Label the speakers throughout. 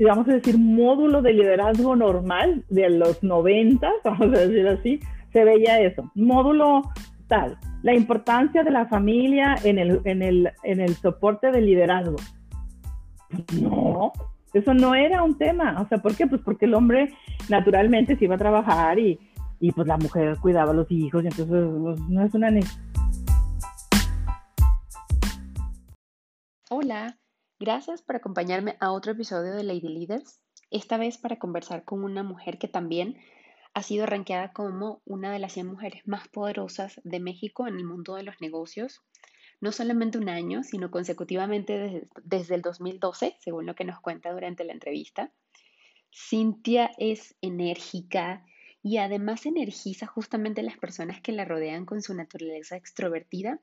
Speaker 1: vamos a decir, módulo de liderazgo normal de los 90, vamos a decir así, se veía eso, módulo tal, la importancia de la familia en el, en el, en el soporte del liderazgo. No, eso no era un tema. O sea, ¿por qué? Pues porque el hombre naturalmente se iba a trabajar y, y pues la mujer cuidaba a los hijos y entonces pues, no es una
Speaker 2: Hola, gracias por acompañarme a otro episodio de Lady Leaders, esta vez para conversar con una mujer que también ha sido rankeada como una de las 100 mujeres más poderosas de México en el mundo de los negocios, no solamente un año, sino consecutivamente desde, el 2012, según lo que nos cuenta durante la entrevista. Cintia es enérgica y además energiza justamente las personas que la rodean con su naturaleza extrovertida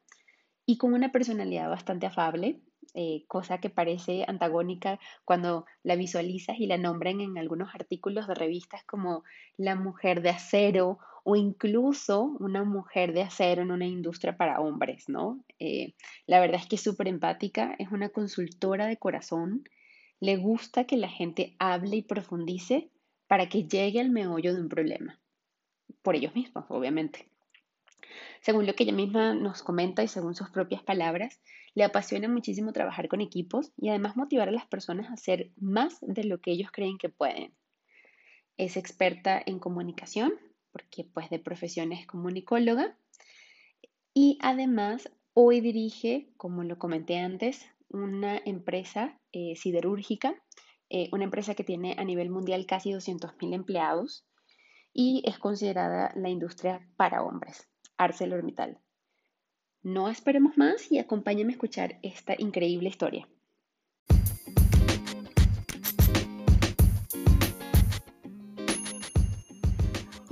Speaker 2: y con una personalidad bastante afable, eh, cosa que parece antagónica cuando la visualizas y la nombran en algunos artículos de revistas como la mujer de acero o incluso una mujer de acero en una industria para hombres, ¿no? Eh, la verdad es que es súper empática, es una consultora de corazón, le gusta que la gente hable y profundice para que llegue al meollo de un problema, por ellos mismos, obviamente. Según lo que ella misma nos comenta y según sus propias palabras, le apasiona muchísimo trabajar con equipos y además motivar a las personas a hacer más de lo que ellos creen que pueden. Es experta en comunicación, porque pues de profesión es comunicóloga, y además hoy dirige, como lo comenté antes, una empresa eh, siderúrgica, eh, una empresa que tiene a nivel mundial casi 200.000 empleados y es considerada la industria para hombres, ArcelorMittal. No esperemos más y acompáñame a escuchar esta increíble historia.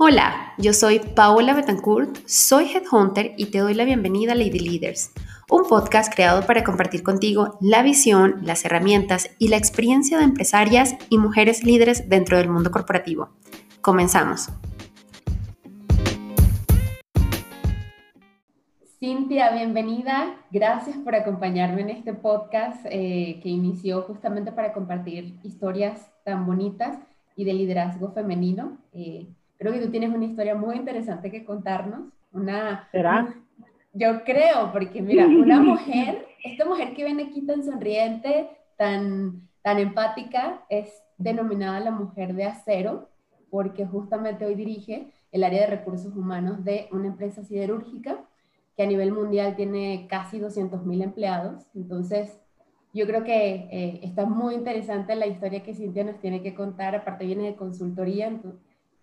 Speaker 2: Hola, yo soy Paola Betancourt, soy Headhunter y te doy la bienvenida a Lady Leaders, un podcast creado para compartir contigo la visión, las herramientas y la experiencia de empresarias y mujeres líderes dentro del mundo corporativo. Comenzamos. Cintia, bienvenida. Gracias por acompañarme en este podcast eh, que inició justamente para compartir historias tan bonitas y de liderazgo femenino. Eh, creo que tú tienes una historia muy interesante que contarnos. Una,
Speaker 1: ¿Será?
Speaker 2: yo creo, porque mira, una mujer, esta mujer que viene aquí tan sonriente, tan, tan empática, es denominada la mujer de acero, porque justamente hoy dirige el área de recursos humanos de una empresa siderúrgica que a nivel mundial tiene casi 200.000 empleados. Entonces, yo creo que eh, está muy interesante la historia que Cintia nos tiene que contar. Aparte viene de consultoría.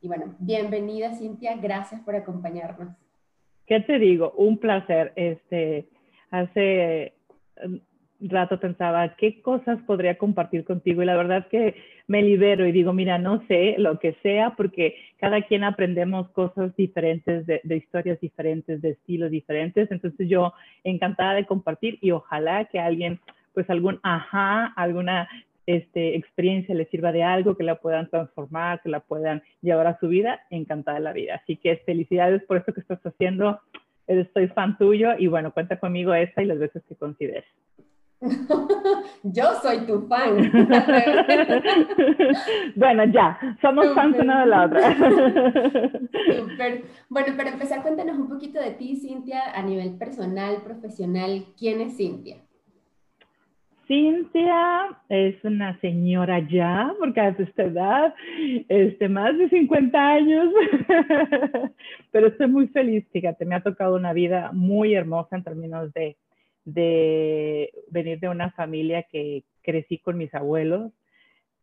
Speaker 2: y bueno, bienvenida Cintia, gracias por acompañarnos.
Speaker 1: ¿Qué te digo? Un placer. Este, hace rato pensaba qué cosas podría compartir contigo y la verdad que me libero y digo, mira, no sé lo que sea porque cada quien aprendemos cosas diferentes, de, historias diferentes, de estilos diferentes. Entonces yo encantada de compartir y ojalá que alguien, pues algún ajá, alguna este, experiencia le sirva de algo, que la puedan transformar, que la puedan llevar a su vida, encantada de la vida. Así que felicidades por esto que estás haciendo. Estoy fan tuyo y bueno, cuenta conmigo esta y las veces que consideres.
Speaker 2: Yo soy tu fan.
Speaker 1: bueno, ya, somos fans una de la otra.
Speaker 2: Bueno, para empezar, cuéntanos un poquito de ti, Cintia, a nivel personal, profesional. ¿Quién es Cintia?
Speaker 1: Cintia es una señora ya, porque a esta edad, este, más de 50 años, pero estoy muy feliz, fíjate, me ha tocado una vida muy hermosa en términos de de venir de una familia que crecí con mis abuelos.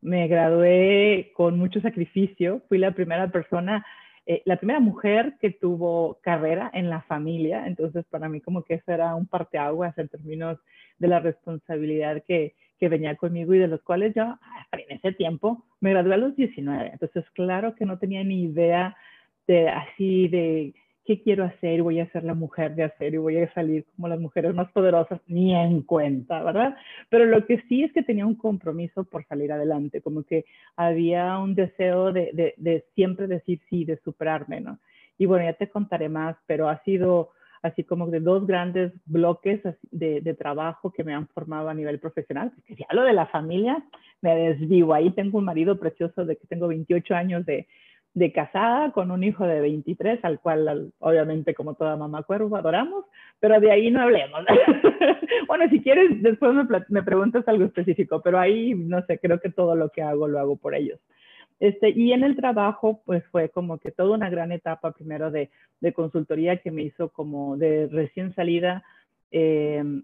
Speaker 1: Me gradué con mucho sacrificio. Fui la primera persona, eh, la primera mujer que tuvo carrera en la familia. Entonces, para mí como que eso era un parteaguas en términos de la responsabilidad que, que venía conmigo y de los cuales yo, en ese tiempo, me gradué a los 19. Entonces, claro que no tenía ni idea de así de ¿qué quiero hacer? Voy a ser la mujer de hacer y voy a salir como las mujeres más poderosas, ni en cuenta, ¿verdad? Pero lo que sí es que tenía un compromiso por salir adelante, como que había un deseo de, de, de siempre decir sí, de superarme, ¿no? Y bueno, ya te contaré más, pero ha sido, así como de dos grandes bloques de, de, trabajo que me han formado a nivel profesional. Porque ya lo de la familia, me desvivo. Ahí tengo un marido precioso de que tengo 28 años de, de casada con un hijo de 23, al cual obviamente como toda mamá cuervo adoramos, pero de ahí no hablemos. bueno, si quieres, después me, me, preguntas algo específico, pero ahí, no sé, creo que todo lo que hago lo hago por ellos. Este, y en el trabajo, pues fue como que toda una gran etapa primero de, de consultoría que me hizo como de recién salida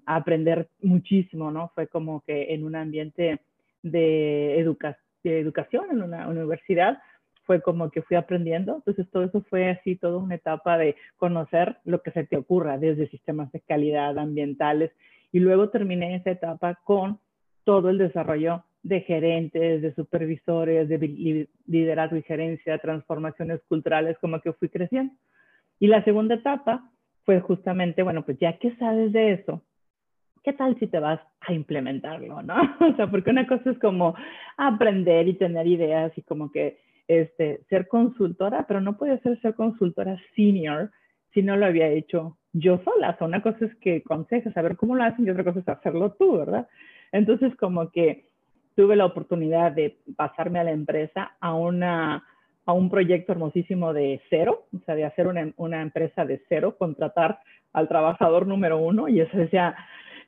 Speaker 1: a aprender muchísimo, ¿no? Fue como que en un ambiente de, educa de educación, en una universidad, fue como que fui aprendiendo. Entonces todo eso fue así, toda una etapa de conocer lo que se te ocurra, desde sistemas de calidad ambientales. Y luego terminé esa etapa con todo el desarrollo de gerentes, de supervisores, de liderazgo y gerencia, transformaciones culturales, como que fui creciendo. Y la segunda etapa fue justamente, bueno, pues ya que sabes de eso, ¿qué tal si te vas a implementarlo, no? O sea, porque una cosa es como aprender y tener ideas y como que este, ser consultora, pero no puede ser ser consultora senior si no lo había hecho yo sola. O sea, una cosa es que aconsejas saber cómo lo hacen y otra cosa es hacerlo tú, ¿verdad? Entonces, como que tuve la oportunidad de pasarme a la empresa a, una, a un proyecto hermosísimo de cero, o sea, de hacer una, una empresa de cero, contratar al trabajador número uno y eso decía,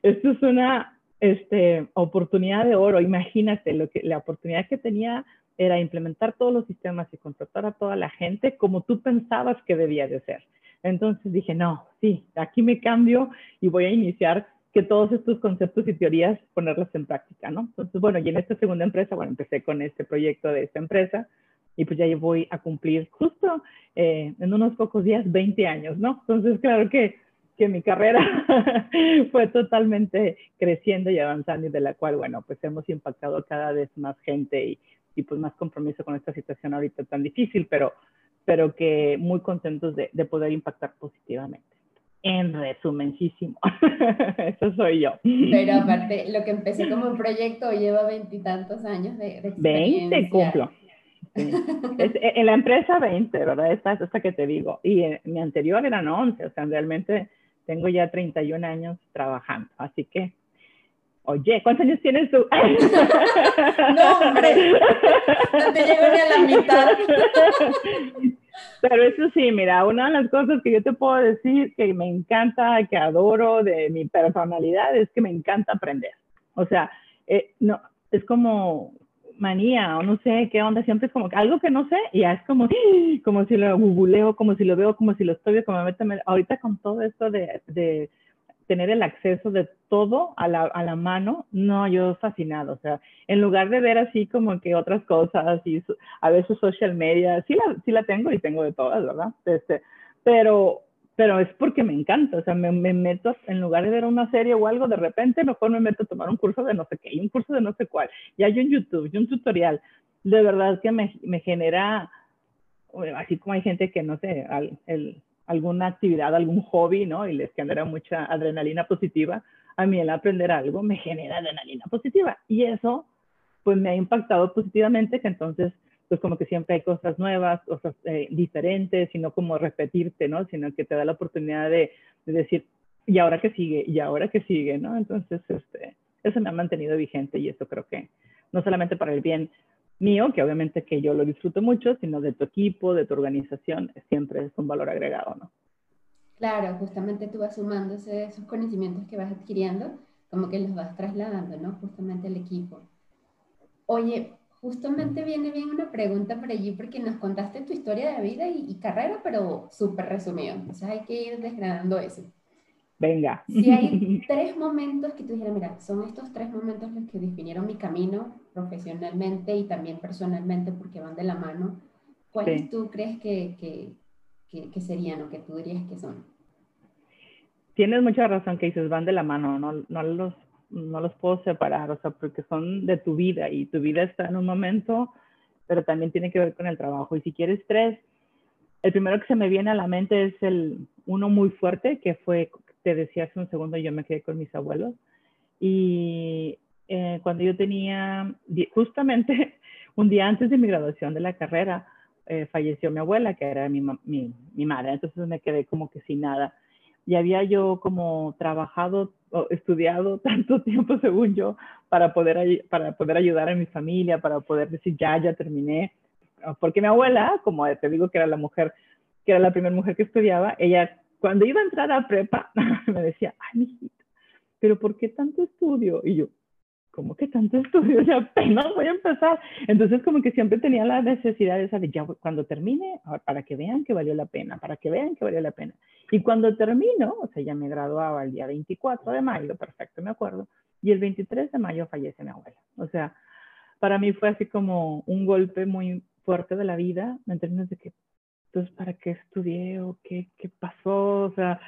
Speaker 1: esto es una este, oportunidad de oro, imagínate lo que, la oportunidad que tenía era implementar todos los sistemas y contratar a toda la gente como tú pensabas que debía de ser. Entonces dije, no, sí, aquí me cambio y voy a iniciar que todos estos conceptos y teorías ponerlos en práctica, ¿no? Entonces, bueno, y en esta segunda empresa, bueno, empecé con este proyecto de esta empresa y pues ya voy a cumplir justo eh, en unos pocos días 20 años, ¿no? Entonces, claro que, que mi carrera fue totalmente creciendo y avanzando y de la cual, bueno, pues hemos impactado cada vez más gente y, y pues más compromiso con esta situación ahorita tan difícil, pero, pero que muy contentos de, de poder impactar positivamente. En resumencísimo, eso soy yo.
Speaker 3: Pero aparte, lo que empecé como un proyecto lleva veintitantos años de, de experiencia.
Speaker 1: 20 cumplo. en la empresa 20, ¿verdad? Esta es esta que te digo. Y en, mi anterior eran 11, o sea, realmente tengo ya 31 años trabajando. Así que, oye, ¿cuántos años tienes tú?
Speaker 3: no, hombre, no te llego ni a la mitad.
Speaker 1: Pero eso sí, mira, una de las cosas que yo te puedo decir que me encanta, que adoro de mi personalidad es que me encanta aprender. O sea, eh, no, es como manía o no sé qué onda, siempre es como algo que no sé y ya es como, como si lo googleo, como si lo veo, como si lo estoy, como me meto, ahorita con todo esto de, de tener el acceso de todo a la, a la, mano, no, yo fascinado, o sea, en lugar de ver así como que otras cosas y a veces social media, sí la, sí la tengo y tengo de todas, ¿verdad? Este, pero, pero es porque me encanta, o sea, me, me, meto, en lugar de ver una serie o algo, de repente mejor me meto a tomar un curso de no sé qué, y un curso de no sé cuál, y hay un YouTube, y un tutorial, de verdad que me, me genera, así como hay gente que, no sé, el alguna actividad, algún hobby, ¿no? Y les genera mucha adrenalina positiva. A mí el aprender algo me genera adrenalina positiva. Y eso, pues me ha impactado positivamente, que entonces, pues como que siempre hay cosas nuevas, cosas eh, diferentes, y no como repetirte, ¿no? Sino que te da la oportunidad de, de, decir, ¿y ahora qué sigue? ¿Y ahora qué sigue? ¿No? Entonces, este, eso me ha mantenido vigente y eso creo que no solamente para el bien mío, que obviamente que yo lo disfruto mucho, sino de tu equipo, de tu organización, siempre es un valor agregado, ¿no?
Speaker 3: Claro, justamente tú vas sumando esos conocimientos que vas adquiriendo, como que los vas trasladando, ¿no? Justamente al equipo. Oye, justamente viene bien una pregunta por allí porque nos contaste tu historia de vida y, y carrera, pero súper resumido. Entonces hay que ir desgranando eso.
Speaker 1: Venga.
Speaker 3: Si hay tres momentos que tú dijeras, mira, son estos tres momentos los que definieron mi camino profesionalmente y también personalmente porque van de la mano, ¿cuáles tú crees que, que, que, serían o que tú dirías que son?
Speaker 1: Tienes mucha razón que dices, van de la mano, no, no, los, no los puedo separar, o sea, porque son de tu vida y tu vida está en un momento, pero también tiene que ver con el trabajo. Y si quieres tres, el primero que se me viene a la mente es el uno muy fuerte, que fue te decía hace un segundo, yo me quedé con mis abuelos. Y eh, cuando yo tenía, justamente un día antes de mi graduación de la carrera, eh, falleció mi abuela, que era mi, mi, mi, madre. Entonces me quedé como que sin nada. y había yo como trabajado o estudiado tanto tiempo, según yo, para poder, para poder ayudar a mi familia, para poder decir, ya, ya terminé. Porque mi abuela, como te digo que era la mujer, que era la primera mujer que estudiaba, ella cuando iba a entrar a prepa, me decía, ay, mijita, pero ¿por qué tanto estudio? Y yo, ¿cómo que tanto estudio? Ya apenas voy a empezar. Entonces, como que siempre tenía la necesidad de saber, ya cuando termine, para que vean que valió la pena, para que vean que valió la pena. Y cuando termino, o sea, ya me graduaba el día 24 de mayo, perfecto, me acuerdo, y el 23 de mayo fallece mi abuela. O sea, para mí fue así como un golpe muy fuerte de la vida, en términos de que, entonces, ¿para qué estudié o qué, qué pasó? O sea,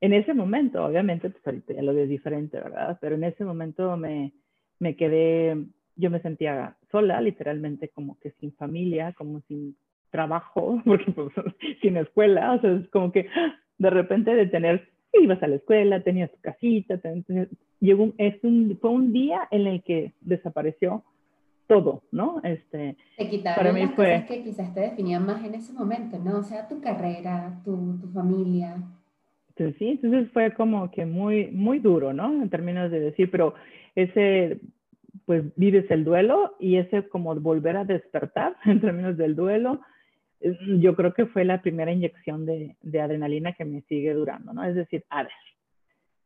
Speaker 1: en ese momento, obviamente, pues ahorita ya lo veo diferente, ¿verdad? Pero en ese momento me, me quedé, yo me sentía sola, literalmente como que sin familia, como sin trabajo, porque pues, sin escuela, o sea, es como que de repente de tener, ibas a la escuela, tenías tu casita, llegó es un, fue un día en el que desapareció todo, ¿no?
Speaker 3: Este, te quitaron para mí las fue, cosas que quizás te definían más en ese momento, ¿no? O sea, tu carrera, tu, tu familia.
Speaker 1: sí, entonces fue como que muy, muy duro, ¿no? En términos de decir, pero ese, pues vives el duelo y ese como volver a despertar en términos del duelo, yo creo que fue la primera inyección de, de, adrenalina que me sigue durando, ¿no? Es decir, a ver,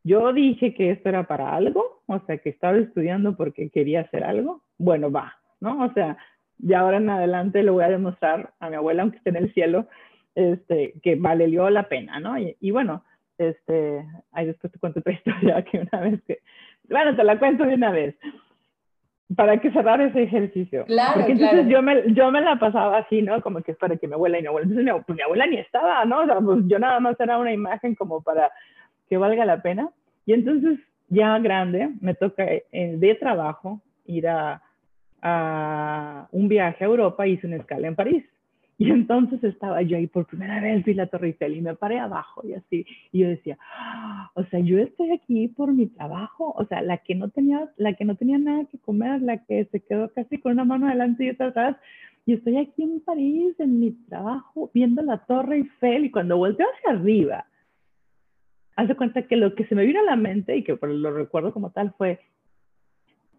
Speaker 1: yo dije que esto era para algo, o sea, que estaba estudiando porque quería hacer algo, bueno, va, ¿no? O sea, de ahora en adelante le voy a demostrar a mi abuela, aunque esté en el cielo, este, que valió la pena, ¿no? Y, y bueno, este, ahí después te cuento otra historia que una vez que, bueno, te la cuento de una vez para que cerrar ese ejercicio.
Speaker 3: Claro,
Speaker 1: Porque entonces yo, me, yo me la pasaba así, ¿no? Como que es para que mi abuela y mi abuela. Entonces mi, pues, mi abuela ni estaba, ¿no? O sea, pues yo nada más era una imagen como para que valga la pena. Y entonces ya grande me toca eh, de trabajo ir a, a un viaje a Europa hice una escala en París. Y entonces estaba yo ahí por primera vez, vi la Torre Eiffel y me paré abajo y así. Y yo decía, ah, o sea, yo estoy aquí por mi trabajo. O sea, la que no tenía, la que no tenía nada que comer, la que se quedó casi con una mano adelante y otra atrás. Y estoy aquí en París, en mi trabajo, viendo la Torre Eiffel. Y cuando volteo hacia arriba, hace cuenta que lo que se me vino a la mente y que lo recuerdo como tal fue,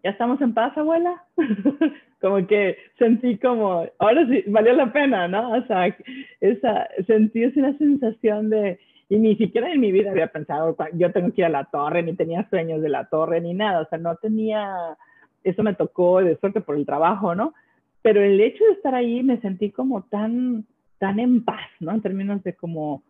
Speaker 1: ¿ya estamos en paz, abuela? como que sentí como, ahora sí, valió la pena, ¿no? O sea, esa, sentí esa sensación de, y ni siquiera en mi vida había pensado, yo tengo que ir a la torre, ni tenía sueños de la torre, ni nada, o sea, no tenía, eso me tocó de suerte por el trabajo, ¿no? Pero el hecho de estar ahí me sentí como tan, tan en paz, ¿no? En términos de como,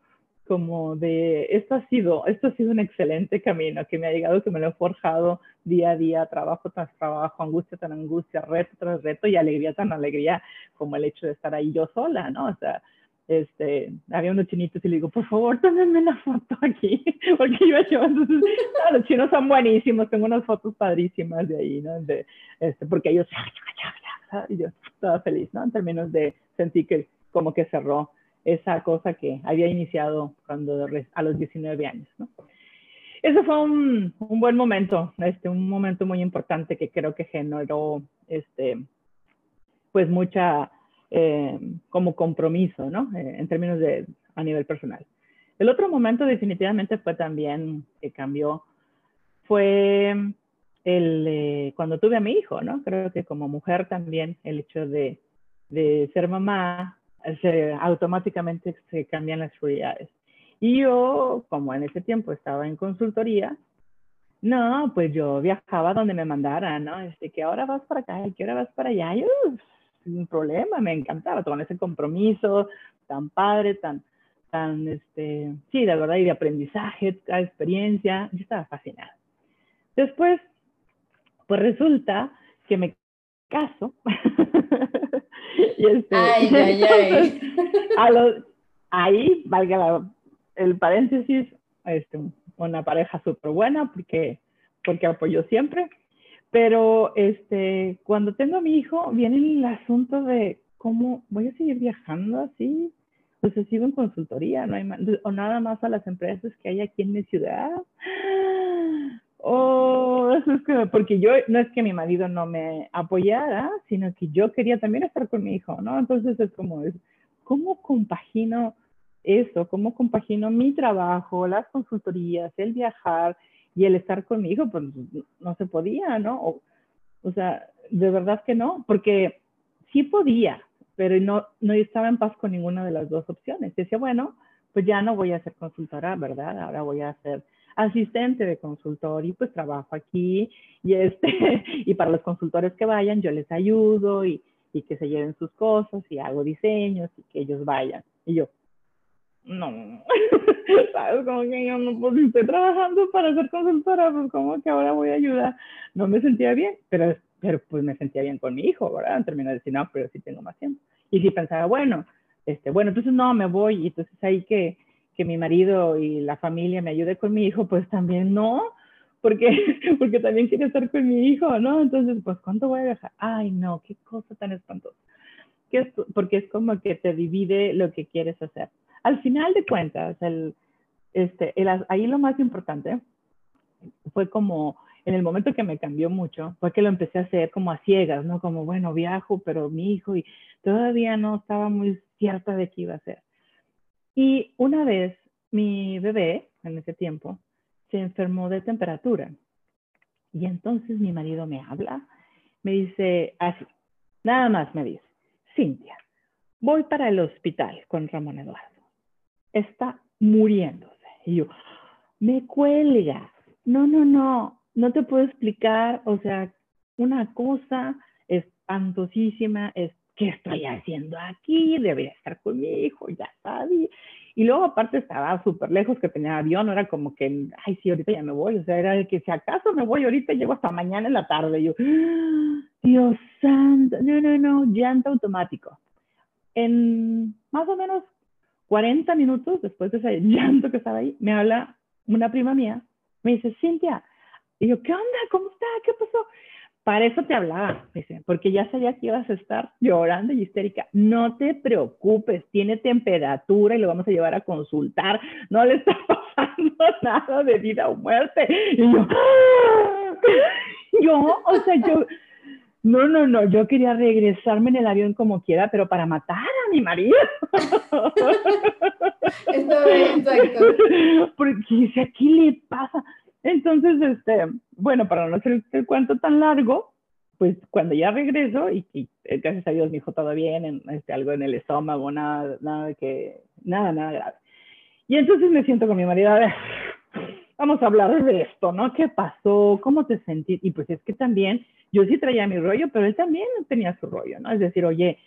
Speaker 1: como de, esto ha sido, esto ha sido un excelente camino que me ha llegado, que me lo he forjado día a día, trabajo tras trabajo, angustia tras angustia, reto tras reto y alegría tras alegría, como el hecho de estar ahí yo sola, ¿no? O sea, este, había unos chinitos y le digo, por favor, tómenme una foto aquí, porque yo hecho, entonces, los chinos son buenísimos, tengo unas fotos padrísimas de ahí, ¿no? De, este, porque ellos, y yo estaba feliz, ¿no? En términos de sentir que como que cerró esa cosa que había iniciado cuando a los 19 años. ¿no? Ese fue un, un, buen momento, este, un momento muy importante que creo que generó este, pues mucha eh, como compromiso, ¿no? Eh, en términos de a nivel personal. El otro momento definitivamente fue también que cambió, fue el, eh, cuando tuve a mi hijo, ¿no? Creo que como mujer también el hecho de, de ser mamá se, automáticamente se cambian las prioridades. Y yo, como en ese tiempo estaba en consultoría, no, pues yo viajaba donde me mandaran, ¿no? Este, que ahora vas para acá y que ahora vas para allá. Y, sin problema, me encantaba con ese compromiso tan padre, tan, tan, este, sí, de verdad, y de aprendizaje, cada experiencia. Yo estaba fascinada. Después, pues resulta que me caso y este, ahí, valga el paréntesis, este, una pareja súper buena porque, porque apoyó siempre. Pero este, cuando tengo a mi hijo, viene el asunto de cómo voy a seguir viajando así. Pues sigo en consultoría, no hay o nada más a las empresas que hay aquí en mi ciudad. Oh, es que, porque yo, no es que mi marido no me apoyara, sino que yo quería también estar con mi hijo, ¿no? Entonces es como, ¿cómo compagino eso, cómo compagino mi trabajo, las consultorías, el viajar y el estar con mi hijo, pues no se podía, ¿no? O, sea, de verdad que no, porque sí podía, pero no, no estaba en paz con ninguna de las dos opciones. Decía, bueno, pues ya no voy a ser consultora, ¿verdad? Ahora voy a ser asistente de consultor y pues trabajo aquí y este y para los consultores que vayan yo les ayudo y, y que se lleven sus cosas y hago diseños y que ellos vayan. Y yo no sabes como que yo no pues estoy trabajando para ser consultora pues como que ahora voy a ayudar no me sentía bien pero pero pues me sentía bien con mi hijo verdad terminé de decir no pero sí tengo más tiempo y si pensaba bueno este bueno entonces no me voy y entonces ahí que que mi marido y la familia me ayude con mi hijo, pues también no, porque, porque también quiere estar con mi hijo, ¿no? Entonces, pues, ¿cuánto voy a dejar? Ay, no, qué cosa tan espantosa. es, porque es como que te divide lo que quieres hacer. Al final de cuentas, el, este, ahí lo más importante fue como en el momento que me cambió mucho, fue que lo empecé a hacer como a ciegas, ¿no? Como, bueno, viajo, pero mi hijo, y todavía no estaba muy cierta de qué iba a hacer. Y una vez mi bebé, en ese tiempo, se enfermó de temperatura. Y entonces mi marido me habla, me dice así, nada más me dice, Cintia, voy para el hospital con Ramón Eduardo. Está muriéndose. Y yo, me cuelga. No, no, no, no te puedo explicar. O sea, una cosa espantosísima, es ¿qué estoy haciendo aquí? Debería estar con mi hijo, ya. Y luego aparte estaba súper lejos que tenía avión, no era como que, ay, sí, ahorita ya me voy, o sea, era el que si acaso me voy ahorita, llego hasta mañana en la tarde. Y yo, Dios santo, no, no, no, llanto automático. En más o menos 40 minutos después de ese llanto que estaba ahí, me habla una prima mía, me dice, Cintia, y yo, ¿qué onda? ¿Cómo está? ¿Qué pasó? Para eso te hablaba, dice, porque ya sabía que ibas a estar llorando y histérica. No te preocupes, tiene temperatura y lo vamos a llevar a consultar. No le está pasando nada de vida o muerte. Y yo, yo, o sea, yo, no, no, no, yo quería regresarme en el avión como quiera, pero para matar a mi marido. Está bien, exacto. Porque dice, ¿qué le pasa? Entonces, este, bueno, para no hacer el cuento tan largo, pues cuando ya regreso y, eh, gracias a Dios mi hijo todo bien, en, este, algo en el estómago, nada, nada que, nada, nada grave. Y entonces me siento con mi marido, a ver, vamos a hablar de esto, ¿no? ¿Qué pasó? ¿Cómo te sentiste? Y pues es que también, yo sí traía mi rollo, pero él también tenía su rollo, ¿no? Es decir, oye,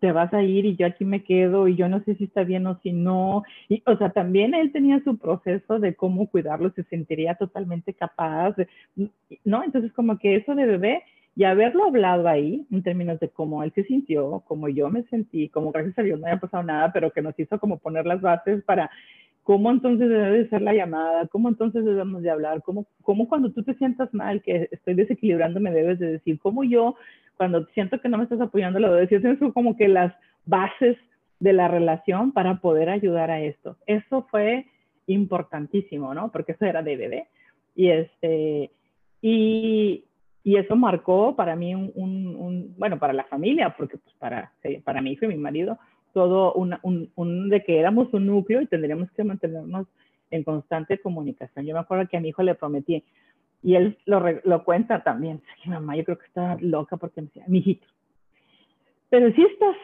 Speaker 1: te vas a ir y yo aquí me quedo y yo no sé si está bien o si no. Y, o sea, también él tenía su proceso de cómo cuidarlo, se sentiría totalmente capaz, ¿no? Entonces, como que eso de bebé y haberlo hablado ahí en términos de cómo él se sintió, cómo yo me sentí, como gracias a Dios no haya pasado nada, pero que nos hizo como poner las bases para cómo entonces debe de ser la llamada, cómo entonces debemos de hablar, cómo, cómo cuando tú te sientas mal, que estoy desequilibrándome, debes de decir, cómo yo cuando siento que no me estás apoyando, lo decir, son como que las bases de la relación para poder ayudar a esto. Eso fue importantísimo, ¿no? Porque eso era bebé. Y, este, y, y eso marcó para mí un, un, bueno, para la familia, porque pues para, para mi hijo y mi marido, todo un, un, de que éramos un núcleo y tendríamos que mantenernos en constante comunicación. Yo me acuerdo que a mi hijo le prometí, y él lo, lo cuenta también. Mi mamá, yo creo que está loca porque me decía, mijito. Pero si estás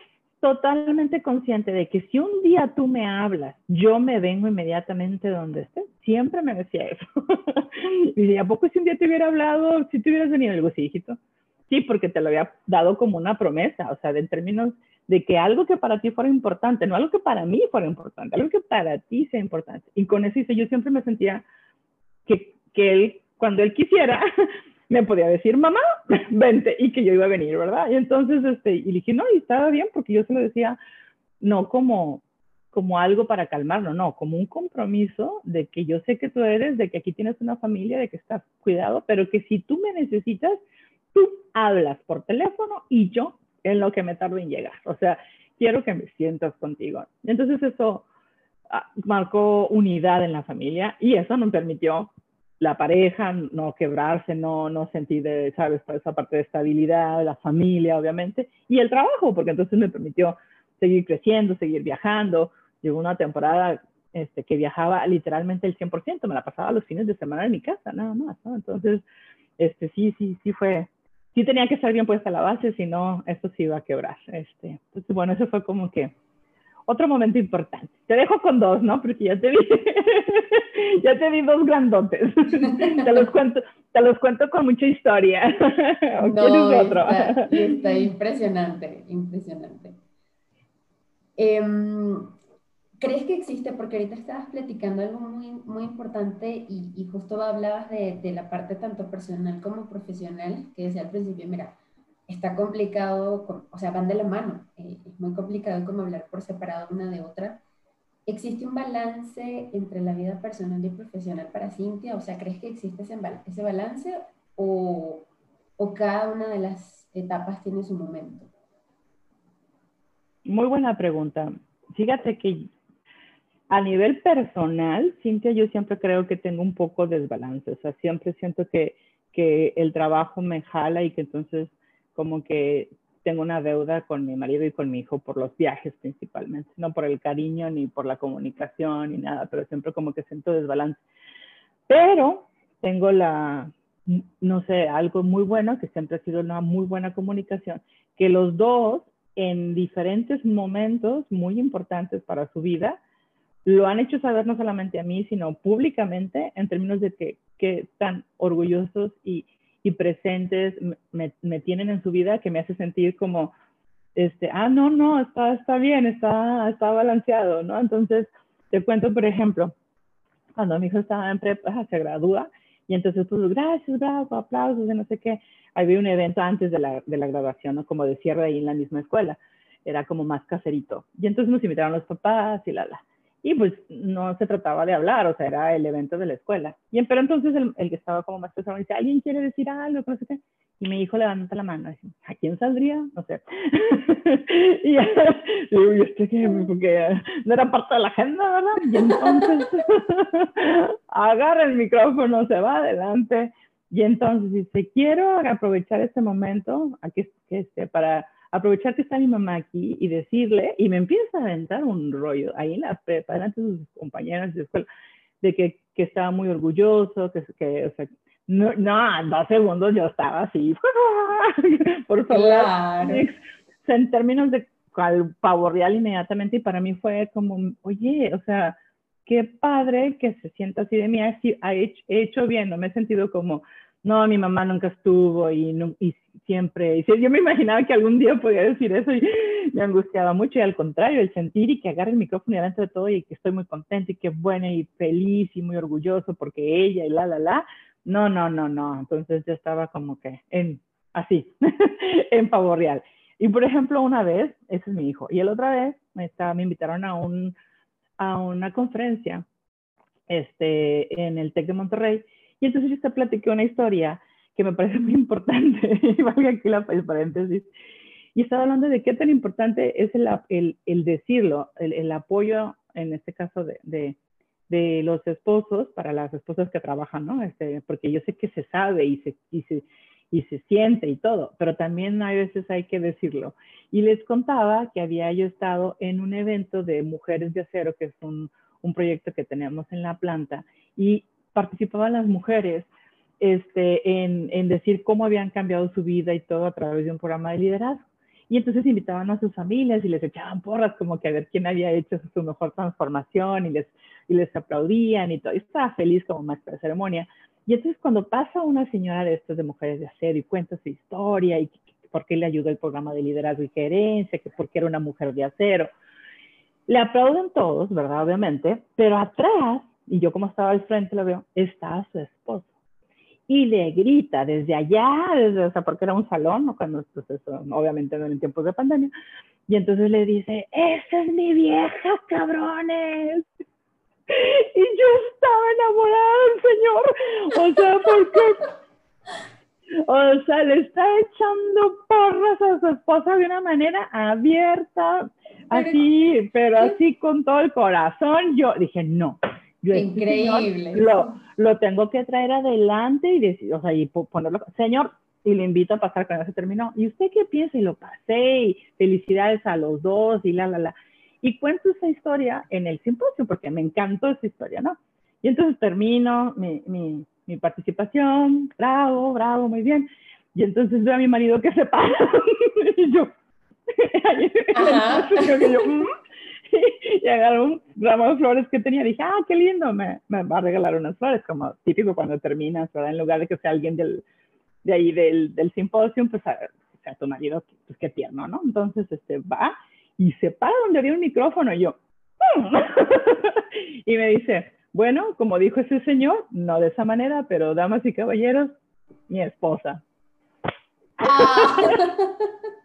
Speaker 1: totalmente consciente de que si un día tú me hablas, yo me vengo inmediatamente donde estés. Siempre me decía eso. y decía, ¿a poco si un día te hubiera hablado, si te hubieras venido? algo sí, hijito. Sí, porque te lo había dado como una promesa, o sea, en términos de que algo que para ti fuera importante, no algo que para mí fuera importante, algo que para ti sea importante. Y con eso yo siempre me sentía que, que él cuando él quisiera, me podía decir, mamá, vente, y que yo iba a venir, ¿verdad? Y entonces, este, y dije, no, y estaba bien, porque yo se lo decía, no como, como algo para calmarlo, no, como un compromiso de que yo sé que tú eres, de que aquí tienes una familia, de que estás cuidado, pero que si tú me necesitas, tú hablas por teléfono y yo en lo que me tardo en llegar. O sea, quiero que me sientas contigo. Entonces eso ah, marcó unidad en la familia y eso nos permitió la pareja, no quebrarse, no, no sentir, de, ¿sabes? esa parte de estabilidad, la familia, obviamente, y el trabajo, porque entonces me permitió seguir creciendo, seguir viajando, llegó una temporada este, que viajaba literalmente el 100%, me la pasaba los fines de semana en mi casa, nada más, ¿no? Entonces, este, sí, sí, sí fue, sí tenía que estar bien puesta la base, si no, esto sí iba a quebrar. Este, entonces, bueno, eso fue como que otro momento importante. Te dejo con dos, ¿no? Porque ya te di, ya te di dos grandotes. te los cuento, te los cuento con mucha historia.
Speaker 3: no, otro? Está, impresionante, impresionante. Em, ¿Crees que existe? Porque ahorita estabas platicando algo muy, muy importante y, y justo hablabas de, de, la parte tanto personal como profesional, que decía al principio, mira, está complicado, o sea, van de la mano, eh, es muy complicado como hablar por separado una de otra. ¿Existe un balance entre la vida personal y profesional para Cintia? O sea, ¿crees que existe ese, ese balance o, o cada una de las etapas tiene su momento?
Speaker 1: Muy buena pregunta. Fíjate que a nivel personal, Cintia, yo siempre creo que tengo un poco de desbalance. O sea, siempre siento que, que el trabajo me jala y que entonces como que tengo una deuda con mi marido y con mi hijo por los viajes principalmente, no por el cariño ni por la comunicación ni nada, pero siempre como que siento desbalance. Pero tengo la, no sé, algo muy bueno, que siempre ha sido una muy buena comunicación, que los dos en diferentes momentos muy importantes para su vida, lo han hecho saber no solamente a mí, sino públicamente en términos de que, que están orgullosos y, y presentes me, me, tienen en su vida que me hace sentir como, este, ah, no, no, está, está bien, está, está balanceado, ¿no? Entonces, te cuento, por ejemplo, cuando mi hijo estaba en prepa, se gradúa, y entonces, pues, gracias, bravo, aplausos, y no sé qué. Había un evento antes de la, de la graduación, ¿no? Como de cierre ahí en la misma escuela. Era como más caserito. Y entonces nos invitaron los papás y la, la. Y pues no se trataba de hablar, o sea, era el evento de la escuela. Y pero entonces el, el que estaba como más pesado dice, ¿alguien quiere decir algo? No sé qué. Y mi hijo levanta la mano, dice, ¿a quién saldría? No sé. y yo, ¿y este qué? Porque no era parte de la agenda, ¿verdad? Y entonces agarra el micrófono, se va adelante. Y entonces dice, quiero aprovechar este momento aquí, que este, para aprovechar que está mi mamá aquí y decirle, y me empieza a aventar un rollo ahí en la prepa, delante de sus compañeros de escuela, de que, que estaba muy orgulloso, que, que o sea, no, no, dos segundos yo estaba así, por favor, en términos de pavo real inmediatamente, y para mí fue como, oye, o sea, qué padre que se sienta así de mí, ha hecho, he hecho bien, no me he sentido como, no, mi mamá nunca estuvo y, y siempre, y yo me imaginaba que algún día podía decir eso y me angustiaba mucho y al contrario, el sentir y que agarre el micrófono y delante de todo y que estoy muy contenta y que buena y feliz y muy orgulloso porque ella y la, la, la, no, no, no, no, entonces yo estaba como que en, así, en pavo real. Y por ejemplo, una vez, ese es mi hijo, y la otra vez me, me invitaron a, un, a una conferencia este, en el TEC de Monterrey y entonces yo te platiqué una historia que me parece muy importante, y valga aquí la paréntesis, y estaba hablando de qué tan importante es el, el, el decirlo, el, el, apoyo, en este caso, de, de, de, los esposos para las esposas que trabajan, ¿no? Este, porque yo sé que se sabe y se, y, se, y se siente y todo, pero también hay veces hay que decirlo. Y les contaba que había yo estado en un evento de Mujeres de Acero, que es un, un proyecto que tenemos en la planta, y participaban las mujeres este, en, en, decir cómo habían cambiado su vida y todo a través de un programa de liderazgo. Y entonces invitaban a sus familias y les echaban porras como que a ver quién había hecho su mejor transformación y les, y les aplaudían y todo. Y estaba feliz como maestra de ceremonia. Y entonces cuando pasa una señora de estas de mujeres de acero y cuenta su historia y por qué le ayudó el programa de liderazgo y gerencia, que porque era una mujer de acero, le aplauden todos, ¿verdad? Obviamente, pero atrás y yo como estaba al frente lo veo, está su esposo. Y le grita desde allá, desde, o sea, porque era un salón, ¿no? cuando, pues obviamente en tiempos de pandemia, y entonces le dice, esa es mi vieja, cabrones. Y yo estaba enamorada del señor. O sea, porque, o sea, le está echando porras a su esposa de una manera abierta, así, pero así con todo el corazón. Yo dije, no, este
Speaker 3: Increíble.
Speaker 1: lo, lo, tengo que traer adelante y decir, o sea, y ponerlo, señor, y le invito a pasar cuando se terminó. ¿Y usted qué piensa? Y lo pasé, y felicidades a los dos, y la, la, la. y cuento esa historia en el simposio porque me encantó esa historia, ¿no? Y entonces termino mi, mi, mi participación, bravo, bravo, muy bien. Y entonces veo a mi marido que se para y yo, y yo mm". y agarro un ramo de flores que tenía. Dije, ah, qué lindo, me, me, va a regalar unas flores, como típico cuando terminas, ¿verdad? En lugar de que sea alguien del, de ahí del, del simposio, pues a, sea tu marido, pues qué tierno, ¿no? Entonces, este, va y se para donde había un micrófono y yo, mm". y me dice, bueno, como dijo ese señor, no de esa manera, pero damas y caballeros, mi esposa. Ah.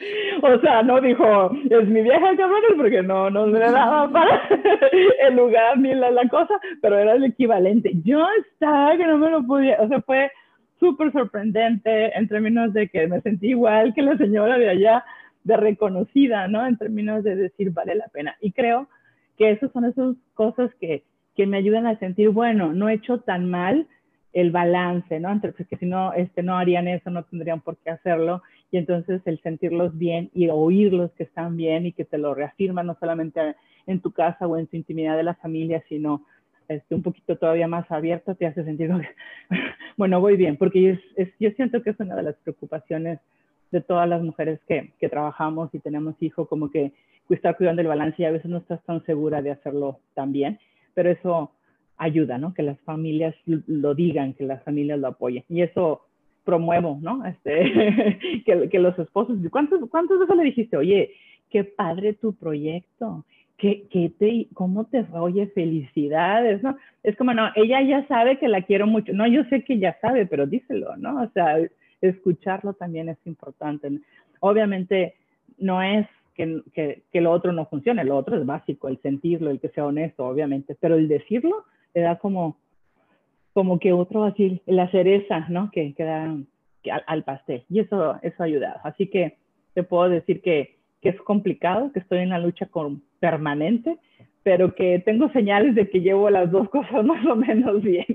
Speaker 1: O sea, no dijo, es mi vieja cabrones, porque no, no le daba para el lugar ni la, la, cosa, pero era el equivalente. Yo estaba que no me lo podía, o sea, fue súper sorprendente en términos de que me sentí igual que la señora de allá, de reconocida, ¿no? En términos de decir, vale la pena. Y creo que esas son esas cosas que, que me ayudan a sentir, bueno, no he hecho tan mal el balance, ¿no? Entre, que si no, este, no harían eso, no tendrían por qué hacerlo. Y entonces el sentirlos bien y oírlos que están bien y que te lo reafirman no solamente en tu casa o en tu intimidad de la familia, sino este, un poquito todavía más abierto, te hace sentir, bueno, voy bien, porque es, yo siento que es una de las preocupaciones de todas las mujeres que, que trabajamos y tenemos hijos, como que estar cuidando el balance y a veces no estás tan segura de hacerlo tan bien, pero eso ayuda, ¿no? Que las familias lo digan, que las familias lo apoyen. Y eso promuevo, ¿no? Este, que, los esposos, ¿cuántos, ¿cuántas veces le dijiste, oye, qué padre tu proyecto? ¿Qué, qué te, ¿Cómo te Oye, felicidades, ¿no? Es como, no, ella ya sabe que la quiero mucho. No, yo sé que ya sabe, pero díselo, ¿no? O sea, escucharlo también es importante. Obviamente, no es que, que, que, lo otro no funcione, lo otro es básico, el sentirlo, el que sea honesto, obviamente, pero el decirlo le da como, como que otro así, la cereza, ¿no? Que, que da al, pastel. Y eso, eso ha ayudado. Así que te puedo decir que, que es complicado, que estoy en la lucha con, permanente, pero que tengo señales de que llevo las dos cosas más o menos bien.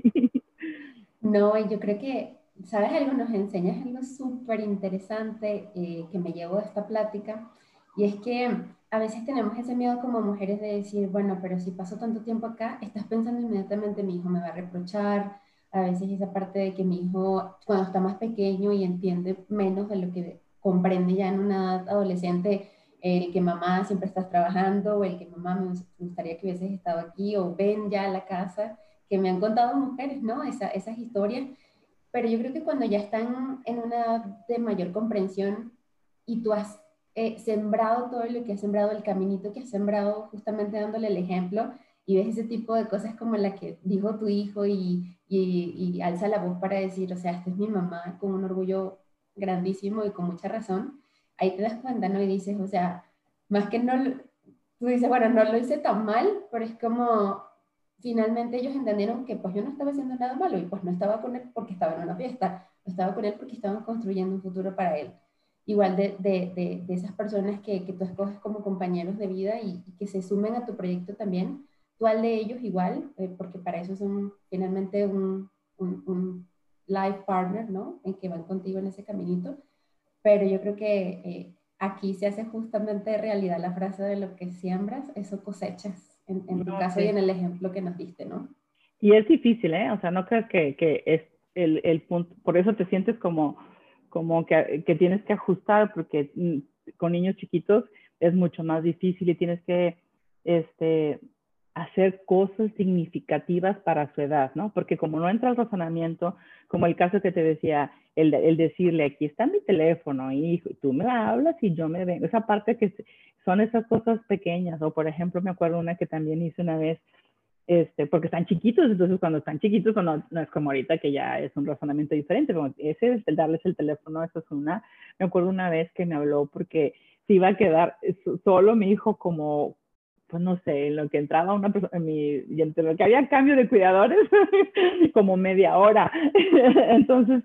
Speaker 2: No, y yo creo que, ¿sabes algo? Nos enseñas algo súper interesante eh, que me llevo de esta plática, y es que a veces tenemos ese miedo como mujeres de decir, bueno, pero si paso tanto tiempo acá, estás pensando inmediatamente mi hijo me va a reprochar, a veces esa parte de que mi hijo cuando está más pequeño y entiende menos de lo que comprende ya en una edad adolescente, el que mamá siempre estás trabajando o el que mamá me gustaría que hubieses estado aquí o ven ya a la casa, que me han contado mujeres, ¿no? Esa, esas historias. Pero yo creo que cuando ya están en una edad de mayor comprensión y tú has eh, sembrado todo lo que has sembrado, el caminito que has sembrado, justamente dándole el ejemplo, y ves ese tipo de cosas como la que dijo tu hijo y, y, y, alza la voz para decir, o sea, esta es mi mamá, con un orgullo grandísimo y con mucha razón, ahí te das cuenta, ¿no? Y dices, o sea, más que no, tú dices, bueno, no lo hice tan mal, pero es como, finalmente ellos entendieron que pues yo no estaba haciendo nada malo y pues no estaba con él porque estaba en una fiesta, estaba con él porque estaban construyendo un futuro para él igual de, de, de, esas personas que, que, tú escoges como compañeros de vida y, que se sumen a tu proyecto también, tú al de ellos igual, eh, porque para eso son finalmente un, un, un, life partner, ¿no? En que van contigo en ese caminito. Pero yo creo que eh, aquí se hace justamente realidad la frase de lo que siembras, eso cosechas, en, en tu caso y en el ejemplo que nos diste, ¿no?
Speaker 1: Y es difícil, ¿eh? O sea, no creo que, que es el, el punto, por eso te sientes como como que, que tienes que ajustar porque mm, con niños chiquitos es mucho más difícil y tienes que este, hacer cosas significativas para su edad, ¿no? Porque como no entra el razonamiento, como el caso que te decía, el, el decirle, aquí está mi teléfono, hijo, tú me hablas y yo me vengo, esa parte que son esas cosas pequeñas, o por ejemplo, me acuerdo una que también hice una vez, este, porque están chiquitos, entonces cuando están chiquitos no, es como ahorita que ya es un razonamiento diferente, como ese es el darles el teléfono, eso es una, me acuerdo una vez que me habló porque se iba a quedar solo mi hijo como, pues no sé, en lo que entraba una persona, mi, y entre lo que había cambio de cuidadores, como media hora, entonces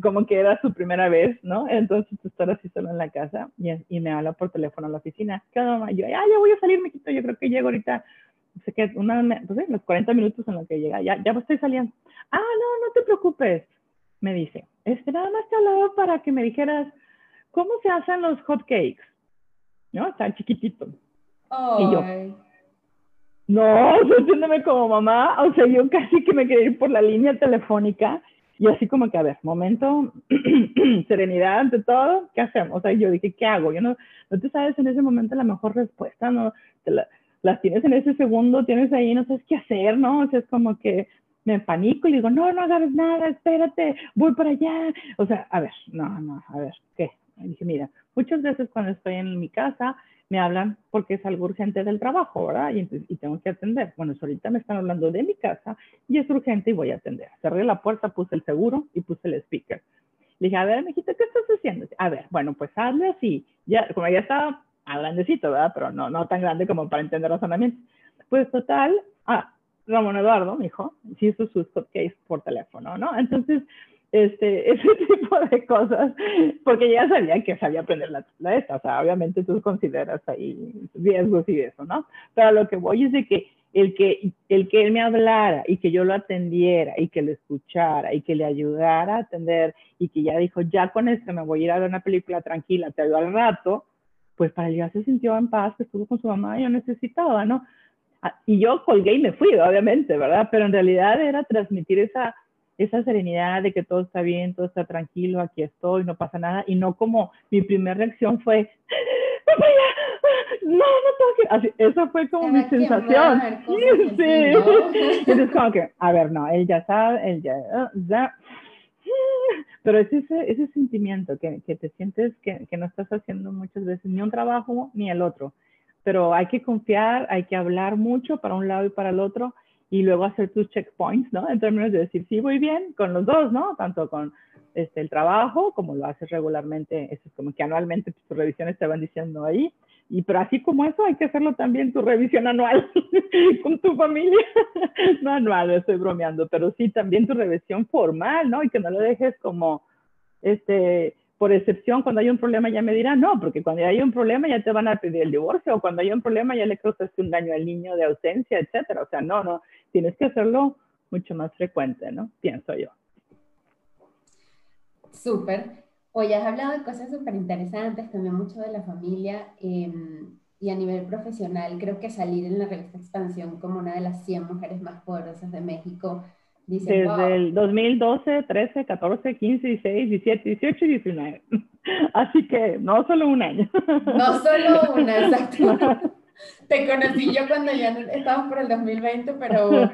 Speaker 1: como que era su primera vez, ¿no? Entonces estar así solo en la casa y, me habla por teléfono a la oficina, ¿qué onda? Yo, ah, ya voy a salir, me quito, yo creo que llego ahorita sé que una, pues, los 40 minutos en los que llega, ya, ya estoy saliendo. Ah, no, no te preocupes, me dice. Este, nada más te hablaba para que me dijeras cómo se hacen los hot cakes. ¿No? Está chiquitito. Y yo, no, sintiéndome como mamá, o sea, yo casi que me quería ir por la línea telefónica y así como que, a ver, momento, serenidad ante todo, ¿qué hacemos? O sea, yo dije, ¿qué hago? Yo no, no te sabes en ese momento la mejor respuesta, no, te la, las tienes en ese segundo, tienes ahí, no sabes qué hacer, ¿no? O sea, es como que me panico y digo, no, no hagas nada, espérate, voy para allá. O sea, a ver, no, no, a ver, ¿qué? Y dije, mira, muchas veces cuando estoy en mi casa, me hablan porque es algo urgente del trabajo, ¿verdad? Y, y tengo que atender. Bueno, ahorita me están hablando de mi casa y es urgente y voy a atender. Cerré la puerta, puse el seguro y puse el speaker. Le dije, a ver, mijita, ¿qué estás haciendo? A ver, bueno, pues hazle así. Ya, como ya estaba a grandecito, ¿verdad? Pero no, no tan grande como para entender razonamiento. Pues total, ah, Ramón Eduardo, mi hijo, hizo sus hotcakes por teléfono, ¿no? Entonces, este, ese tipo de cosas, porque ya sabía que sabía aprender la, la esta, o sea, obviamente tú consideras ahí riesgos y eso, ¿no? Pero lo que voy es de que el que, el que él me hablara y que yo lo atendiera y que lo escuchara y que le ayudara a atender y que ya dijo, ya con esto me voy a ir a ver una película tranquila, te ayudo al rato, pues para ya se sintió en paz, que estuvo con su mamá yo necesitaba, ¿no? Ah, y yo colgué y me fui, obviamente, ¿verdad? Pero en realidad era transmitir esa esa serenidad de que todo está bien, todo está tranquilo, aquí estoy, no pasa nada, y no como mi primera reacción fue, no, no tengo que, así, esa fue como mi sensación. sí. Entonces como que, a ver, no, él ya sabe, él ya, ya pero es ese, ese sentimiento que, que te sientes que, que, no estás haciendo muchas veces ni un trabajo ni el otro, pero hay que confiar, hay que hablar mucho para un lado y para el otro y luego hacer tus checkpoints, ¿no? En términos de decir, sí, voy bien con los dos, ¿no? Tanto con este, el trabajo, como lo haces regularmente, eso es como que anualmente tus revisiones te van diciendo ahí, y pero así como eso hay que hacerlo también tu revisión anual con tu familia, no anual, estoy bromeando, pero sí también tu revisión formal, ¿no? Y que no lo dejes como, este, por excepción, cuando hay un problema ya me dirán, no, porque cuando hay un problema ya te van a pedir el divorcio, o cuando hay un problema ya le causaste un daño al niño de ausencia, etcétera. O sea, no, no, tienes que hacerlo mucho más frecuente, ¿no? Pienso yo.
Speaker 2: Súper. Hoy has hablado de cosas súper interesantes, también mucho de la familia em, y a nivel profesional, creo que salir en la revista Expansión como una de las 100 mujeres más poderosas de México
Speaker 1: desde el 2012, 13, 14, 15, 16, 17, 18 y 19. Así que no solo un año.
Speaker 2: No solo una, exacto. Te conocí yo cuando ya estábamos por el 2020, pero,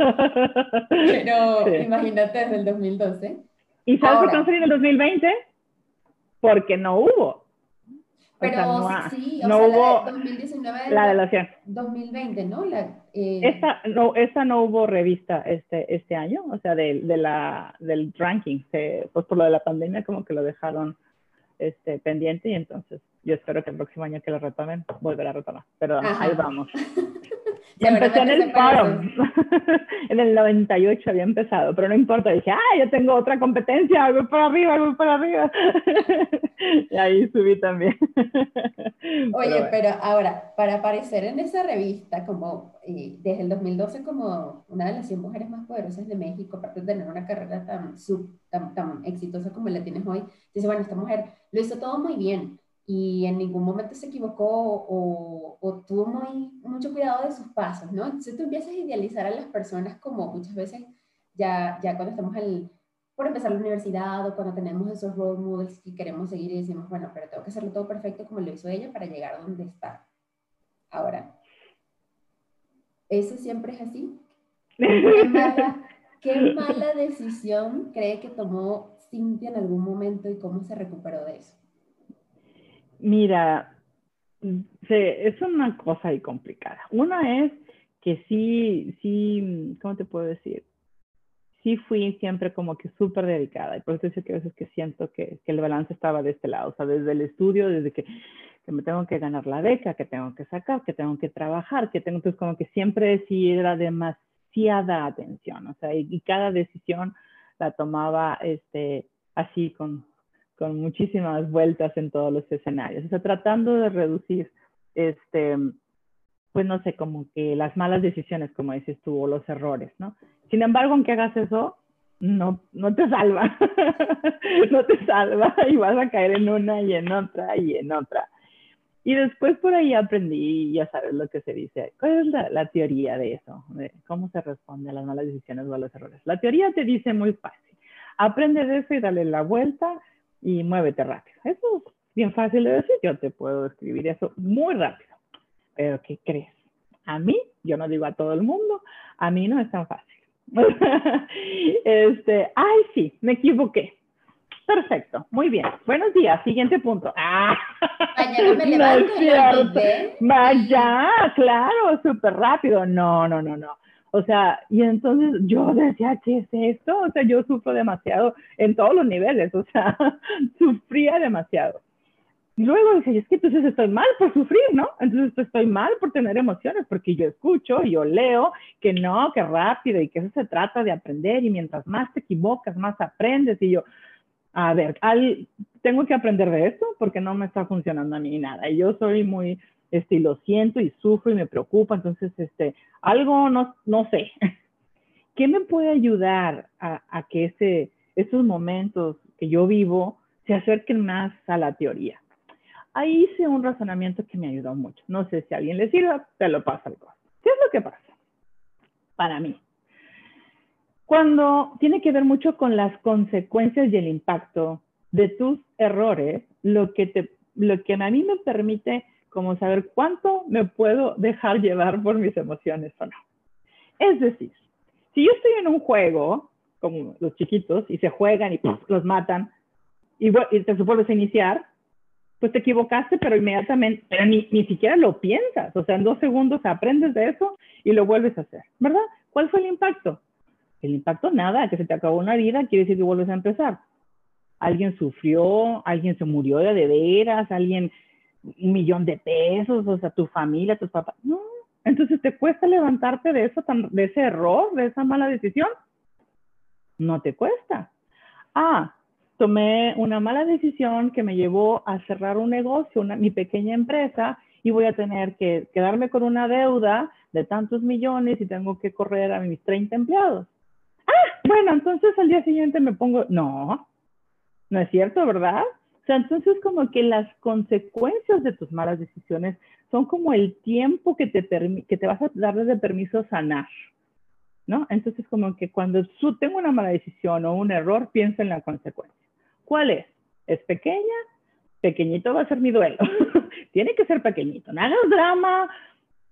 Speaker 2: pero imagínate desde el 2012.
Speaker 1: ¿Y sabes no salí en el 2020? Porque no hubo.
Speaker 2: Pero sí, o no sea, hubo la 2019
Speaker 1: la relación.
Speaker 2: 2020, ¿no? La,
Speaker 1: eh... esta, no, esta no hubo revista este, este año, o sea, de, de la, del ranking. Se, pues por lo de la pandemia como que lo dejaron este, pendiente y entonces yo espero que el próximo año que lo retomen, volverá a retomar. Pero ahí vamos. Empecé en el forum. en el 98 había empezado, pero no importa. Dije, ah, yo tengo otra competencia, voy para arriba, voy para arriba. y ahí subí también.
Speaker 2: Oye, pero, ahora, para aparecer en esa revista, como eh, desde el 2012 como una de las 100 mujeres más poderosas de México, aparte de tener una carrera tan, sub, tan, tan exitosa como la tienes hoy, dice, bueno, esta mujer lo hizo todo muy bien y en ningún momento se equivocó o, o, tuvo muy, mucho cuidado de sus pasos, ¿no? Entonces tú empiezas a idealizar a las personas como muchas veces ya, ya cuando estamos al, por empezar la universidad o cuando tenemos esos role models que queremos seguir y decimos, bueno, pero tengo que hacerlo todo perfecto como lo hizo ella para llegar a donde está. Ahora, ¿eso siempre es así? ¿Qué mala, qué mala decisión cree que tomó Cintia en algún momento y cómo se recuperó de eso?
Speaker 1: Mira, es una cosa ahí complicada. Una es que sí, sí, ¿cómo te puedo decir? Sí fui siempre como que súper dedicada y por eso es que a veces que siento que, el balance estaba de este lado, o sea, desde el estudio, desde que, me tengo que ganar la beca, que tengo que sacar, que tengo que trabajar, que tengo, entonces como que siempre sí era demasiada atención, o sea, y, y cada decisión la tomaba este, así con, con muchísimas vueltas en todos los escenarios. O sea, tratando de reducir, este, pues no sé, como que las malas decisiones, como dices tú, o los errores, ¿no? Sin embargo, aunque hagas eso, no, no te salva, no te salva y vas a caer en una y en otra y en otra. Y después por ahí aprendí, ya sabes lo que se dice. ¿Cuál es la, la, teoría de eso? De cómo se responde a las malas decisiones o a los errores. La teoría te dice muy fácil. Aprende de eso y dale la vuelta y muévete rápido. Eso es bien fácil de decir. Yo te puedo escribir eso muy rápido. Pero ¿qué crees? A mí, yo no digo a todo el mundo, a mí no es tan fácil. este, ay, sí, me equivoqué. Perfecto, muy bien. Buenos días, siguiente punto. Ah,
Speaker 2: Mañana me levanto
Speaker 1: no Vaya, claro, súper rápido. No, no, no, no. O sea, y entonces yo decía, ¿qué es esto? O sea, yo sufro demasiado en todos los niveles, o sea, sufría demasiado. Y luego dije, es que entonces estoy mal por sufrir, ¿no? Entonces pues, estoy mal por tener emociones, porque yo escucho, yo leo que no, que rápido y que eso se trata de aprender y mientras más te equivocas, más aprendes. Y yo, a ver, al, tengo que aprender de esto porque no me está funcionando a mí nada. Y yo soy muy, este, y lo siento y sufro y me preocupa, entonces, este, algo no, no sé. ¿Qué me puede ayudar a, que ese, esos momentos que yo vivo se acerquen más a la teoría? ahí hice un razonamiento que me ayudó mucho. No sé si a alguien le sirva, te lo paso algo. ¿Qué es lo que pasa? Para mí. Cuando tiene que ver mucho con las consecuencias y el impacto de tus errores, lo que, te, lo que a mí me permite como saber cuánto me puedo dejar llevar por mis emociones o no. Es decir, si yo estoy en un juego, como los chiquitos, y se juegan y los matan, y, y te vuelves a iniciar, pues te equivocaste, pero inmediatamente, pero ni, ni siquiera lo piensas, o sea, en dos segundos aprendes de eso y lo vuelves a hacer, ¿verdad? ¿Cuál fue el impacto? El impacto nada, que se te acabó una vida, quiere decir que vuelves a empezar. Alguien sufrió, alguien se murió de, de veras, alguien un millón de pesos, o sea, tu familia, tus papás. No, entonces te cuesta levantarte de eso, de ese error, de esa mala decisión. No te cuesta. Ah, tomé una mala decisión que me llevó a cerrar un negocio, mi pequeña empresa, y voy a tener que quedarme con una deuda de tantos millones y tengo que correr a mis 30 empleados. Ah, bueno, entonces al día siguiente me pongo, no, no es cierto, ¿verdad? O sea, entonces como que las consecuencias de tus malas decisiones son como el tiempo que te, que te vas a dar de permiso sanar. ¿No? Entonces, como que cuando tengo una mala decisión o un error, pienso en la consecuencia. ¿Cuál es? ¿Es pequeña? Pequeñito va a ser mi duelo. Tiene que ser pequeñito. No hagas drama.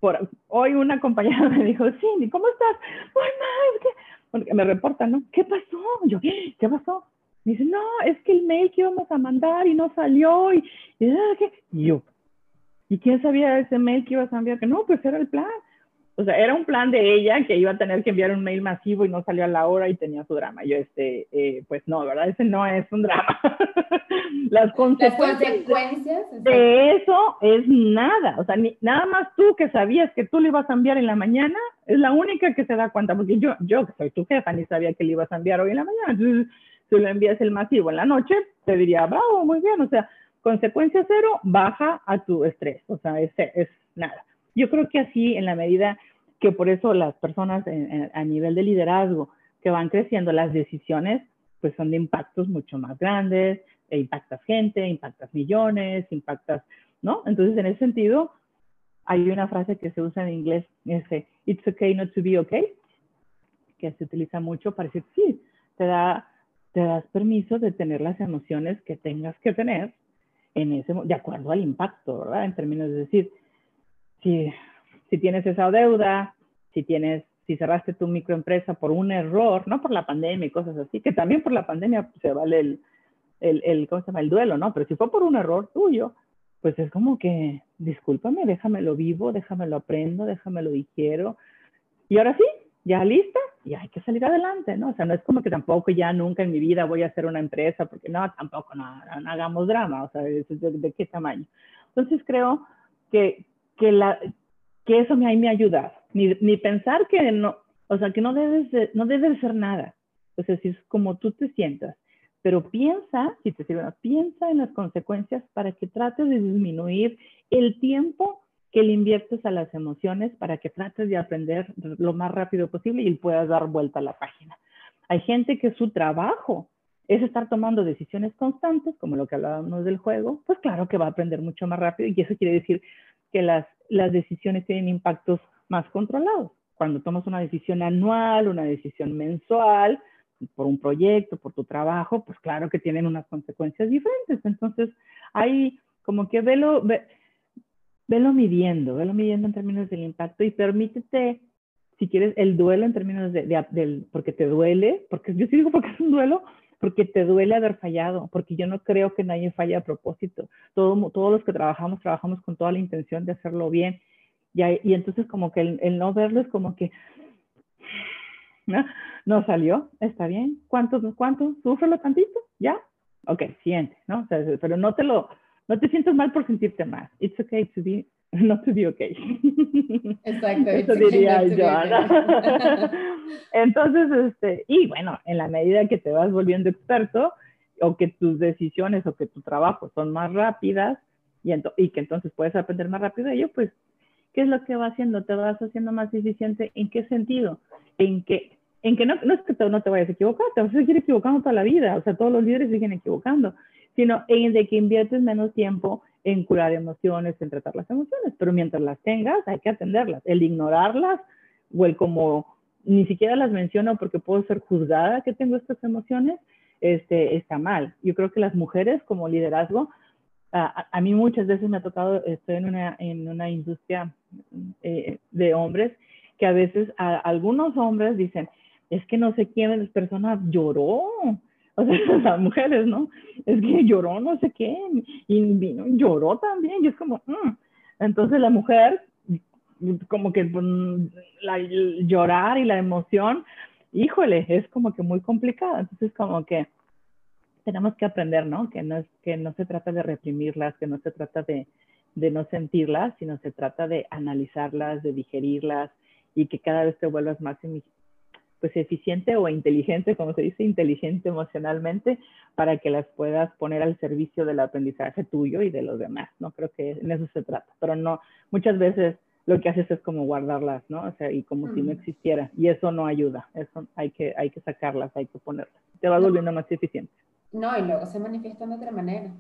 Speaker 1: Por, hoy una compañera me dijo, Cindy, ¿cómo estás? Muy mal. Porque me reportan, ¿no? ¿Qué pasó? Yo, ¿qué pasó? Me dice, no, es que el mail que íbamos a mandar y no salió. Y, y, y yo, ¿y quién sabía ese mail que ibas a enviar? Que no, pues era el plan o sea, era un plan de ella que iba a tener que enviar un mail masivo y no salió a la hora y tenía su drama. Yo, este, eh, pues no, ¿verdad? Ese no es un drama. Las consecuencias, de eso es nada. O sea, ni, nada más tú que sabías que tú le ibas a enviar en la mañana, es la única que se da cuenta, porque yo, yo que soy tu jefa, ni sabía que le ibas a enviar hoy en la mañana. Entonces, si lo envías el masivo en la noche, te diría, bravo, muy bien. O sea, consecuencia cero, baja a tu estrés. O sea, es, es nada. Yo creo que así, en la medida que por eso las personas a nivel de liderazgo que van creciendo, las decisiones pues son de impactos mucho más grandes, e impactas gente, impactas millones, impactas, ¿no? Entonces, en ese sentido, hay una frase que se usa en inglés, ese, it's okay not to be okay, que se utiliza mucho para decir, sí, te, da, te das permiso de tener las emociones que tengas que tener en ese, de acuerdo al impacto, ¿verdad? En términos de decir, si si tienes esa deuda, si tienes, si cerraste tu microempresa por un error, no por la pandemia y cosas así, que también por la pandemia se vale el, el, ¿cómo se llama? el duelo, ¿no? Pero si fue por un error tuyo, pues es como que, discúlpame, déjamelo vivo, déjamelo aprendo, déjamelo digiero. Y ahora sí, ya lista, y hay que salir adelante, ¿no? O sea, no es como que tampoco ya nunca en mi vida voy a hacer una empresa, porque no, tampoco, no, no hagamos drama, o sea, ¿de, de qué tamaño? Entonces creo que, que, la, que eso me, me ha ayudado. Ni, ni, pensar que no, o sea, que no debes de, no debe ser nada. O sea, si es como tú te sientas. Pero piensa, si te sirve, piensa en las consecuencias para que trates de disminuir el tiempo que le inviertes a las emociones para que trates de aprender lo más rápido posible y puedas dar vuelta a la página. Hay gente que su trabajo es estar tomando decisiones constantes, como lo que hablábamos del juego, pues claro que va a aprender mucho más rápido y eso quiere decir que las, las decisiones tienen impactos más controlados. Cuando tomas una decisión anual, una decisión mensual, por un proyecto, por tu trabajo, pues claro que tienen unas consecuencias diferentes. Entonces, ahí como que velo, ve, velo midiendo, velo midiendo en términos del impacto y permítete, si quieres, el duelo en términos de, de, del, porque te duele, porque yo sí digo porque es un duelo, porque te duele haber fallado, porque yo no creo que nadie falle a propósito. Todo, todos los que trabajamos, trabajamos con toda la intención de hacerlo bien. Y, y entonces como que el, el, no verlo es como que, ¿no? no salió, está bien. ¿Cuánto, cuánto? Súfrelo tantito, ¿ya? Ok, siente, ¿no? O sea, pero no te lo, no te sientes mal por sentirte mal. It's okay to be, not to be okay.
Speaker 2: Exacto.
Speaker 1: Eso diría yo. Entonces, este, y bueno, en la medida que te vas volviendo experto o que tus decisiones o que tu trabajo son más rápidas y, y que entonces puedes aprender más rápido de ello, pues, ¿qué es lo que va haciendo? ¿Te vas haciendo más eficiente? ¿En qué sentido? En que, en que no, no es que no te vayas a equivocar, te vas a seguir equivocando toda la vida, o sea, todos los líderes siguen equivocando, sino en de que inviertes menos tiempo en curar emociones, en tratar las emociones, pero mientras las tengas hay que atenderlas. El ignorarlas o el como ni siquiera las menciono porque puedo ser juzgada que tengo estas emociones, este, está mal. Yo creo que las mujeres como liderazgo, a, a mí muchas veces me ha tocado, estoy en una, en una industria eh, de hombres, que a veces a, algunos hombres dicen, es que no sé quién de las personas lloró, o sea, las mujeres, ¿no? Es que lloró no sé qué, y vino, lloró también, y es como, mm". entonces la mujer, como que pues, la, llorar y la emoción, híjole, es como que muy complicada, entonces como que tenemos que aprender, ¿no? Que no, es, que no se trata de reprimirlas, que no se trata de, de no sentirlas, sino se trata de analizarlas, de digerirlas y que cada vez te vuelvas más pues eficiente o inteligente, como se dice, inteligente emocionalmente, para que las puedas poner al servicio del aprendizaje tuyo y de los demás, ¿no? Creo que en eso se trata, pero no, muchas veces lo que haces es como guardarlas, ¿no? O sea, y como si no existiera, y eso no ayuda, eso hay que, hay que sacarlas, hay que ponerlas, te va volviendo más eficiente.
Speaker 2: No, y luego se manifiestan de otra manera.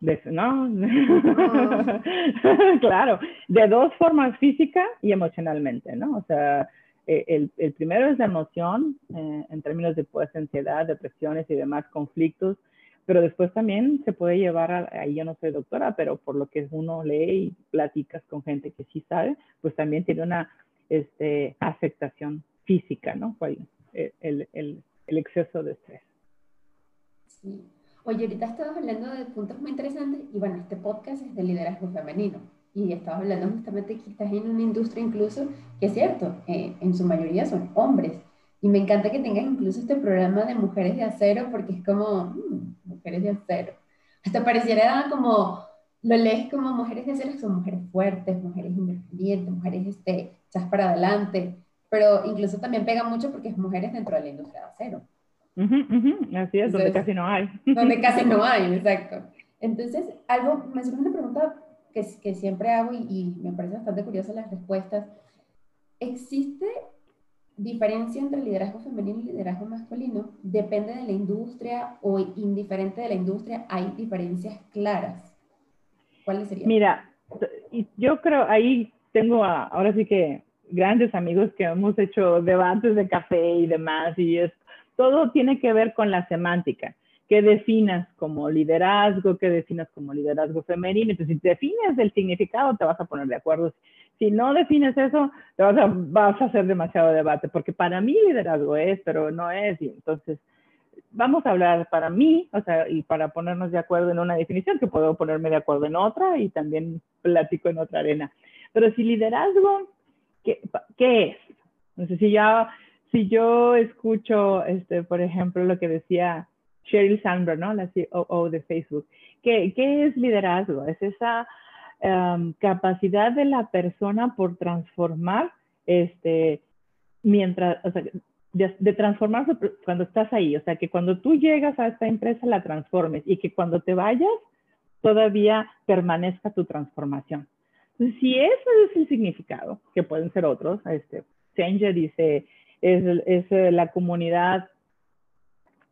Speaker 1: De, no, claro, de dos formas, física y emocionalmente, ¿no? O sea, eh, el, el, primero es la emoción eh, en términos de pues, ansiedad, depresiones y demás conflictos, pero después también se puede llevar, a, ahí yo no soy doctora, pero por lo que uno lee y platicas con gente que sí sabe, pues también tiene una este, afectación física, ¿no? El, el, el, exceso de estrés.
Speaker 2: Sí. Oye, ahorita estamos hablando de puntos muy interesantes y bueno, este podcast es de liderazgo femenino y estabas hablando justamente que estás en una industria incluso, que es cierto, eh, en su mayoría son hombres. Y me encanta que tengas incluso este programa de mujeres de acero, porque es como, mmm, mujeres de acero. Hasta pareciera como, lo lees como mujeres de acero, son mujeres fuertes, mujeres independientes, mujeres este, echas para adelante, pero incluso también pega mucho porque es mujeres dentro de la industria de acero.
Speaker 1: Uh -huh, uh -huh. Así es, Entonces, donde casi no hay.
Speaker 2: Donde casi no hay, exacto. Entonces, algo, me surge una pregunta que, siempre hago y, me parece bastante curiosa las respuestas. ¿Existe diferencia entre liderazgo femenino y liderazgo masculino? ¿Depende de la industria o indiferente de la industria hay diferencias claras? ¿Cuáles serían?
Speaker 1: Mira, yo creo ahí tengo ahora sí que grandes amigos que hemos hecho debates de café y demás y todo tiene que ver con la semántica qué definas como liderazgo, qué definas como liderazgo femenino. Entonces, si defines el significado, te vas a poner de acuerdo. Si no defines eso, te vas a, vas a hacer demasiado debate, porque para mí liderazgo es, pero no es. Y entonces, vamos a hablar para mí, o sea, y para ponernos de acuerdo en una definición, que puedo ponerme de acuerdo en otra y también platico en otra arena. Pero si liderazgo, ¿qué, qué es? Entonces, si, ya, si yo escucho, este, por ejemplo, lo que decía Sheryl Sandberg, ¿no? La COO de Facebook. ¿Qué, es liderazgo? Es esa um, capacidad de la persona por transformar, este, mientras, o sea, de, de, transformarse cuando estás ahí. O sea, que cuando tú llegas a esta empresa la transformes y que cuando te vayas todavía permanezca tu transformación. Si eso es el significado, que pueden ser otros, este, Sanger dice, es, es la comunidad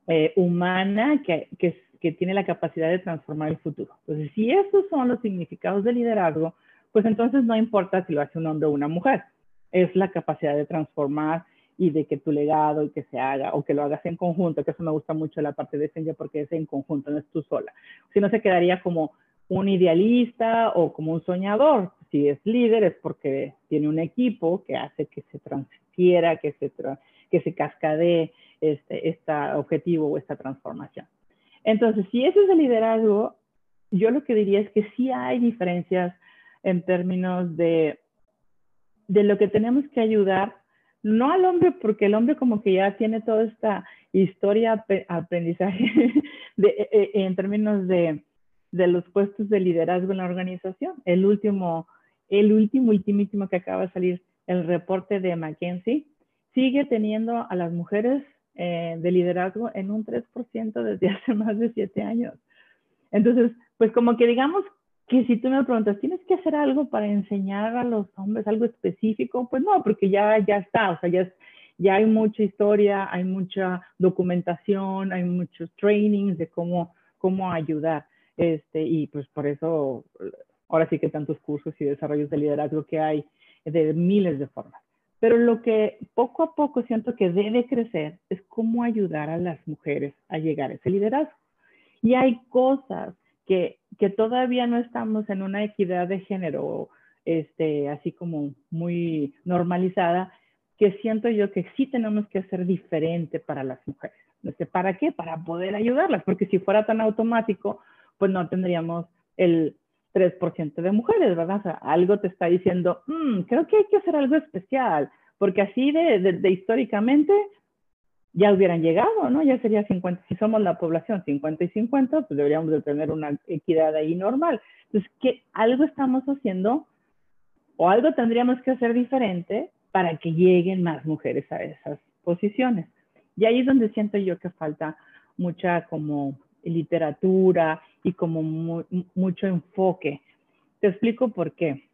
Speaker 1: eh, humana que, que, tiene la capacidad de transformar el futuro. Entonces, si esos son los significados de liderazgo, pues entonces no importa si lo hace un hombre o una mujer, es la capacidad de transformar y de que tu legado y que se haga o que lo hagas en conjunto, que eso me gusta mucho la parte de Senja porque es en conjunto, no es tú sola. Si no se quedaría como un idealista o como un soñador. Si es líder es porque tiene un equipo que hace que se transfiera, que se, que se cascadee este, este objetivo o esta transformación. Entonces, si ese es el liderazgo, yo lo que diría es que sí hay diferencias en términos de, de lo que tenemos que ayudar, no al hombre, porque el hombre como que ya tiene toda esta historia, aprendizaje e, e, en términos de, de los puestos de liderazgo en la organización. El último, el último, ultimísimo que acaba de salir, el reporte de McKinsey, sigue teniendo a las mujeres eh, de liderazgo en un 3% desde hace más de siete años. Entonces, pues como que digamos que si tú me preguntas, ¿tienes que hacer algo para enseñar a los hombres algo específico? Pues no, porque ya, ya está, o sea, ya, ya hay mucha historia, hay mucha documentación, hay muchos trainings de cómo, cómo ayudar. Este, y pues por eso, ahora sí que tantos cursos y desarrollos de liderazgo que hay de miles de formas. Pero lo que poco a poco siento que debe crecer es cómo ayudar a las mujeres a llegar a ese liderazgo. Y hay cosas que, que todavía no estamos en una equidad de género, este, así como muy normalizada, que siento yo que sí tenemos que hacer diferente para las mujeres. ¿Para qué? Para poder ayudarlas, porque si fuera tan automático, pues no tendríamos el 3% de mujeres, ¿verdad? O sea, algo te está diciendo, mm, creo que hay que hacer algo especial, porque así de, de, históricamente ya hubieran llegado, ¿no? Ya sería 50, si somos la población 50 y 50, pues deberíamos de tener una equidad ahí normal. Entonces, ¿qué algo estamos haciendo o algo tendríamos que hacer diferente para que lleguen más mujeres a esas posiciones? Y ahí es donde siento yo que falta mucha como literatura y como mucho enfoque. Te explico por qué.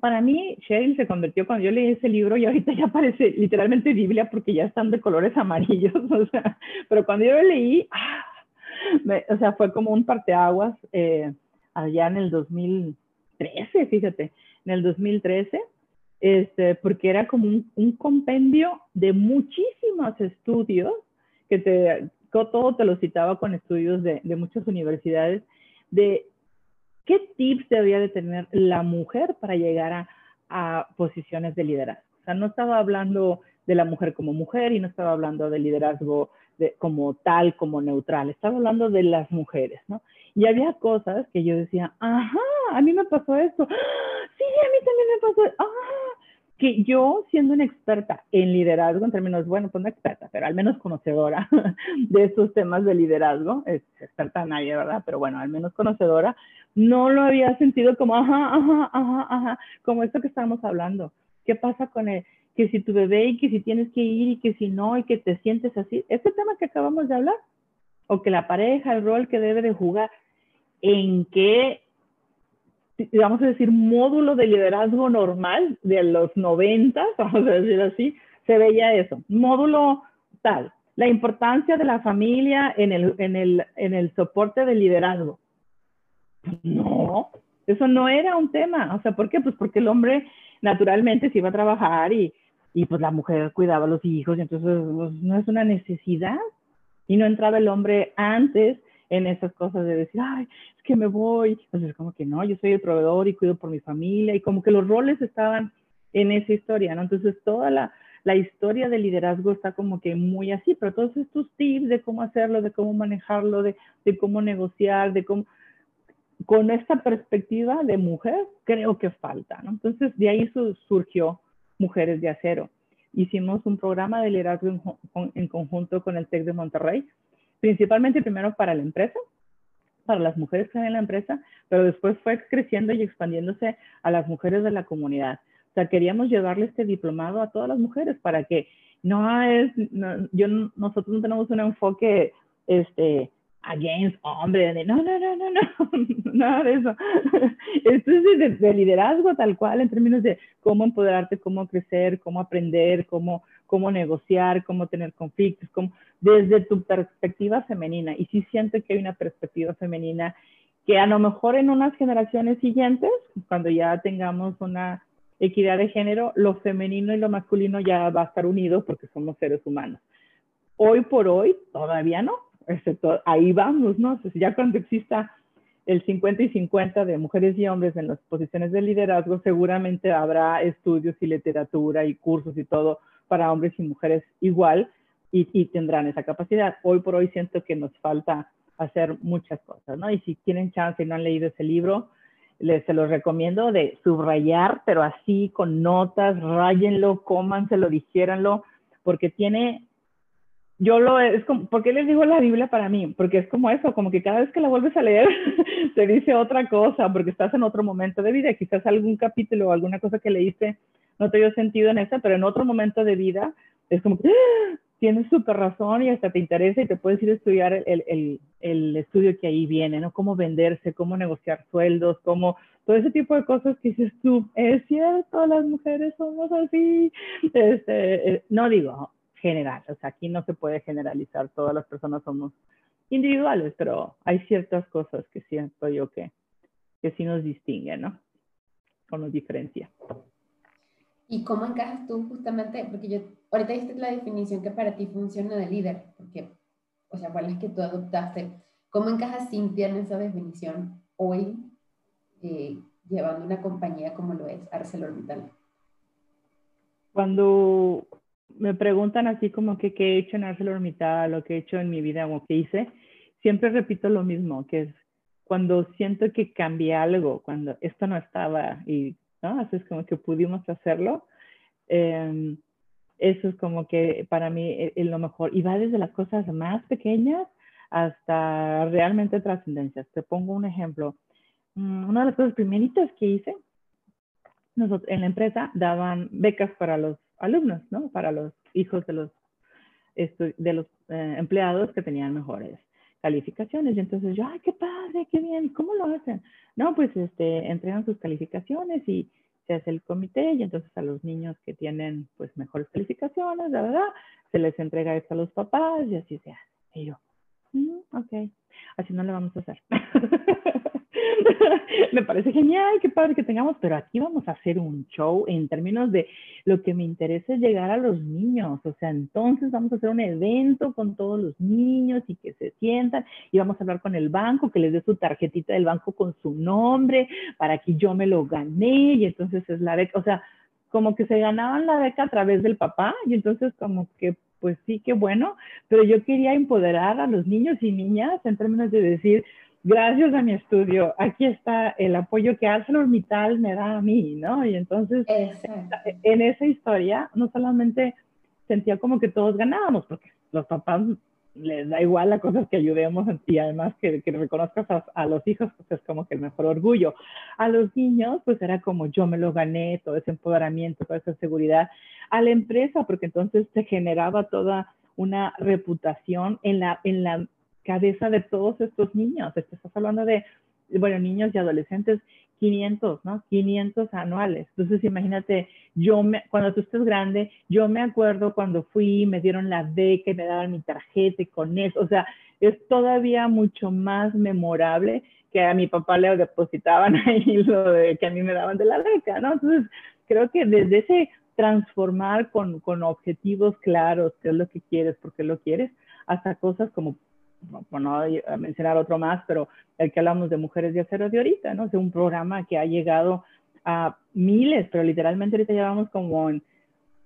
Speaker 1: Para mí, Sheryl se convirtió cuando yo leí ese libro y ahorita ya parece literalmente Biblia porque ya están de colores amarillos, o sea, pero cuando yo lo leí, ¡ah! o sea, fue como un parteaguas eh, allá en el 2013, fíjate, en el 2013, este, porque era como un, un compendio de muchísimos estudios que te, todo te lo citaba con estudios de, muchas universidades, de qué tips debería de tener la mujer para llegar a, posiciones de liderazgo. O sea, no estaba hablando de la mujer como mujer y no estaba hablando de liderazgo como tal, como neutral, estaba hablando de las mujeres, ¿no? Y había cosas que yo decía, ajá, a mí me pasó esto, ¡Ah! sí, a mí también me pasó, ah, que yo, siendo una experta en liderazgo, en términos, bueno, pues no experta, pero al menos conocedora de estos temas de liderazgo, es experta nadie, ¿verdad? Pero bueno, al menos conocedora, no lo había sentido como, ajá, ajá, ajá, ajá, como esto que estábamos hablando. ¿Qué pasa con el, que si tu bebé y que si tienes que ir y que si no y que te sientes así? Este tema que acabamos de hablar, o que la pareja, el rol que debe de jugar, ¿en qué vamos a decir, módulo de liderazgo normal de los 90, vamos a decir así, se veía eso. Módulo tal, la importancia de la familia en el, en el, en el soporte del liderazgo. No, eso no era un tema. O sea, ¿por qué? Pues porque el hombre naturalmente se iba a trabajar y, y pues la mujer cuidaba a los hijos, y entonces pues, no es una necesidad. Y no entraba el hombre antes en esas cosas de decir, ay, es que me voy. Entonces, como que no, yo soy el proveedor y cuido por mi familia, y como que los roles estaban en esa historia, ¿no? Entonces, toda la, la historia del liderazgo está como que muy así, pero todos estos tips de cómo hacerlo, de cómo manejarlo, de, de cómo negociar, de cómo con esta perspectiva de mujer, creo que falta, ¿no? Entonces, de ahí surgió Mujeres de Acero. Hicimos un programa de liderazgo en, en, conjunto con el TEC de Monterrey, principalmente primero para la empresa, para las mujeres que están en la empresa, pero después fue creciendo y expandiéndose a las mujeres de la comunidad. O sea, queríamos llevarle este diplomado a todas las mujeres para que no es, yo, nosotros no tenemos un enfoque, este, against hombre, no, no, no, no, no, nada de eso. Esto es de, de, liderazgo tal cual, en términos de cómo empoderarte, cómo crecer, cómo aprender, cómo cómo negociar, cómo tener conflictos, cómo, desde tu perspectiva femenina. Y sí siento que hay una perspectiva femenina que a lo mejor en unas generaciones siguientes, cuando ya tengamos una equidad de género, lo femenino y lo masculino ya va a estar unido porque somos seres humanos. Hoy por hoy todavía no, excepto ahí vamos, ¿no? ya cuando exista el 50 y 50 de mujeres y hombres en las posiciones de liderazgo, seguramente habrá estudios y literatura y cursos y todo para hombres y mujeres igual y, tendrán esa capacidad. Hoy por hoy siento que nos falta hacer muchas cosas, ¿no? Y si tienen chance y no han leído ese libro, les se los recomiendo de subrayar, pero así con notas, ráyenlo, cómanselo, dijéranlo, porque tiene, yo lo, es como, ¿por qué les digo la Biblia para mí? Porque es como eso, como que cada vez que la vuelves a leer, te dice otra cosa, porque estás en otro momento de vida, quizás algún capítulo o alguna cosa que leíste no te dio sentido en esa, pero en otro momento de vida es como ¡ah! tienes súper razón y hasta te interesa y te puedes ir a estudiar el, el, el, estudio que ahí viene, ¿no? Cómo venderse, cómo negociar sueldos, cómo todo ese tipo de cosas que dices tú, es cierto, las mujeres somos así. Este, eh, no digo general, o sea, aquí no se puede generalizar, todas las personas somos individuales, pero hay ciertas cosas que siento yo que, que sí nos distinguen, ¿no? O nos diferencia.
Speaker 2: ¿Y cómo encajas tú justamente? Porque yo, ahorita diste la definición que para ti funciona de líder, porque, o sea, ¿cuál es que tú adoptaste? ¿Cómo encajas Cintia en esa definición hoy, eh, llevando una compañía como lo es ArcelorMittal?
Speaker 1: Cuando me preguntan así como que qué he hecho en ArcelorMittal o qué he hecho en mi vida o qué hice, siempre repito lo mismo, que es cuando siento que cambié algo, cuando esto no estaba y Así es como que pudimos hacerlo. Em, eso es como que para mí es e, lo mejor. Y va desde las cosas más pequeñas hasta realmente trascendencias. Te pongo un ejemplo. Mm, una de las cosas primeritas que hice, nosotros en la empresa daban becas para los alumnos, ¿no? Para los hijos de los, de los eh, empleados que tenían mejores calificaciones. Y entonces yo, ay, qué padre, qué bien, ¿cómo lo hacen? No, pues este, entregan sus calificaciones y se hace el comité y entonces a los niños que tienen pues mejores calificaciones, la verdad, se les entrega esto a los papás y así se hace. Y yo, mm, ok, así no le vamos a hacer. me parece genial, qué padre que tengamos, pero aquí vamos a hacer un show en términos de lo que me interesa es llegar a los niños, o sea, entonces vamos a hacer un evento con todos los niños y que se sientan y vamos a hablar con el banco, que les dé su tarjetita del banco con su nombre para que yo me lo gané y entonces es la beca, o sea, como que se ganaban la beca a través del papá y entonces como que pues sí, qué bueno, pero yo quería empoderar a los niños y niñas en términos de decir, gracias a mi estudio, aquí está el apoyo que ArcelorMittal me da a mí, ¿no? Y entonces, en esa historia, no solamente sentía como que todos ganábamos, porque los papás les da igual a cosas que ayudemos y además que, que reconozcas a, los hijos, pues es como que el mejor orgullo. A los niños, pues era como yo me lo gané, todo ese empoderamiento, toda esa seguridad. A la empresa, porque entonces se generaba toda una reputación en la, en la cabeza de todos estos niños. Estás hablando de, bueno, niños y adolescentes, 500, ¿no? 500 anuales. Entonces, imagínate, yo me, cuando tú estés grande, yo me acuerdo cuando fui, me dieron la beca y me daban mi tarjeta y con eso, o sea, es todavía mucho más memorable que a mi papá le depositaban ahí lo de que a mí me daban de la beca, ¿no? Entonces, creo que desde ese transformar con, con objetivos claros, qué es lo que quieres, por qué lo quieres, hasta cosas como por no mencionar otro más, pero el que hablamos de Mujeres de Acero de ahorita, ¿no? Es un programa que ha llegado a miles, pero literalmente ahorita llevamos como en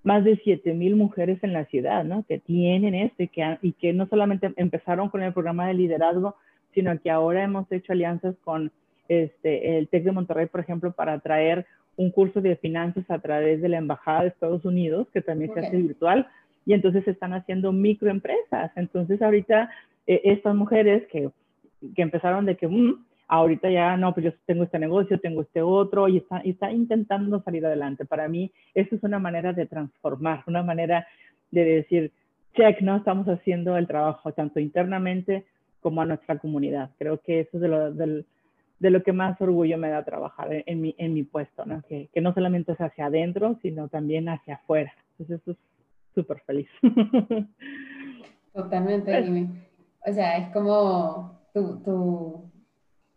Speaker 1: más de 7 mil mujeres en la ciudad, ¿no? Que tienen esto y que, y que no solamente empezaron con el programa de liderazgo, sino que ahora hemos hecho alianzas con este, el TEC de Monterrey, por ejemplo, para traer un curso de finanzas a través de la Embajada de Estados Unidos, que también se hace virtual, y entonces se están haciendo microempresas. Entonces ahorita eh, estas mujeres que, que, empezaron de que mm, ahorita ya no, pues yo tengo este negocio, tengo este otro y está, y está intentando salir adelante. Para mí, eso es una manera de transformar, una manera de decir, check, ¿no? Estamos haciendo el trabajo tanto internamente como a nuestra comunidad. Creo que eso es de lo, de lo que más orgullo me da trabajar en, mi, en mi puesto, ¿no? Que, que, no solamente es hacia adentro, sino también hacia afuera. Entonces, eso es súper feliz.
Speaker 2: Totalmente, pues O sea, es como tu, tu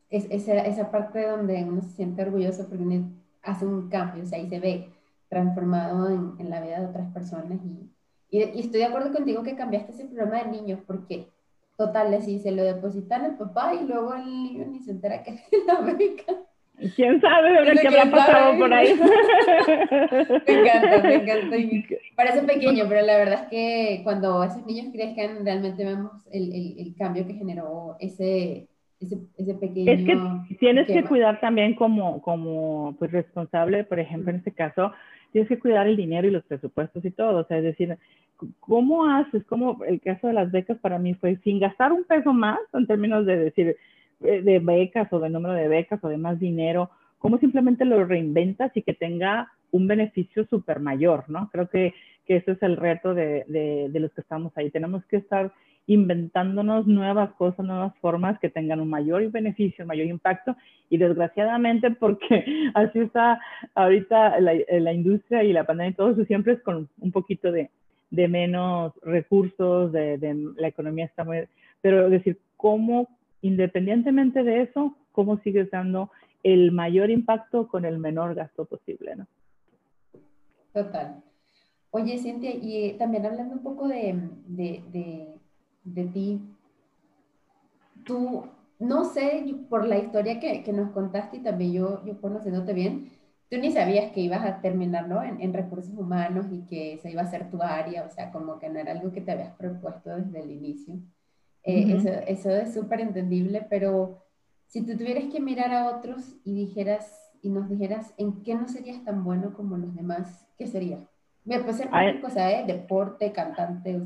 Speaker 2: es, esa, esa parte donde uno se siente orgulloso porque uno hace un cambio, o sea, y se ve transformado en, la vida de otras personas. Y, estoy de acuerdo contigo que cambiaste ese programa de niños, porque total, así se lo depositan al papá y luego el niño ni se entera que es la beca.
Speaker 1: ¿Quién sabe de qué habrá pasado por ahí?
Speaker 2: me encanta, me encanta. Parece pequeño, pero la verdad es que cuando esos niños crezcan, realmente vemos el, el, el cambio que generó ese, ese, ese, pequeño...
Speaker 1: Es que tienes que cuidar también como, como pues, responsable, por ejemplo, en este caso, tienes que cuidar el dinero y los presupuestos y todo. O sea, es decir, ¿cómo haces? Como el caso de las becas para mí fue sin gastar un peso más en términos de decir, de becas o de número de becas o de más dinero, cómo simplemente lo reinventas y que tenga un beneficio súper mayor, ¿no? Creo que, que ese es el reto de, de, de, los que estamos ahí. Tenemos que estar inventándonos nuevas cosas, nuevas formas que tengan un mayor beneficio, un mayor impacto y desgraciadamente porque así está ahorita la, la industria y la pandemia y todo eso siempre es con un poquito de, de menos recursos, de, de, la economía está muy... Pero decir, ¿cómo independientemente de eso, cómo sigues dando el mayor impacto con el menor gasto posible, ¿no?
Speaker 2: Total. Oye, Cintia, y también hablando un poco de, de, de, de ti, tú, no sé, por la historia que, que, nos contaste y también yo, yo conociéndote bien, tú ni sabías que ibas a terminar ¿no? en, en, recursos humanos y que se iba a ser tu área, o sea, como que no era algo que te habías propuesto desde el inicio. Eh, eso, eso, es súper entendible, pero si tú tuvieras que mirar a otros y dijeras y nos dijeras en qué no serías tan bueno como los demás, ¿qué sería? Me puede ser cualquier cosa, ¿eh? Deporte, cantante.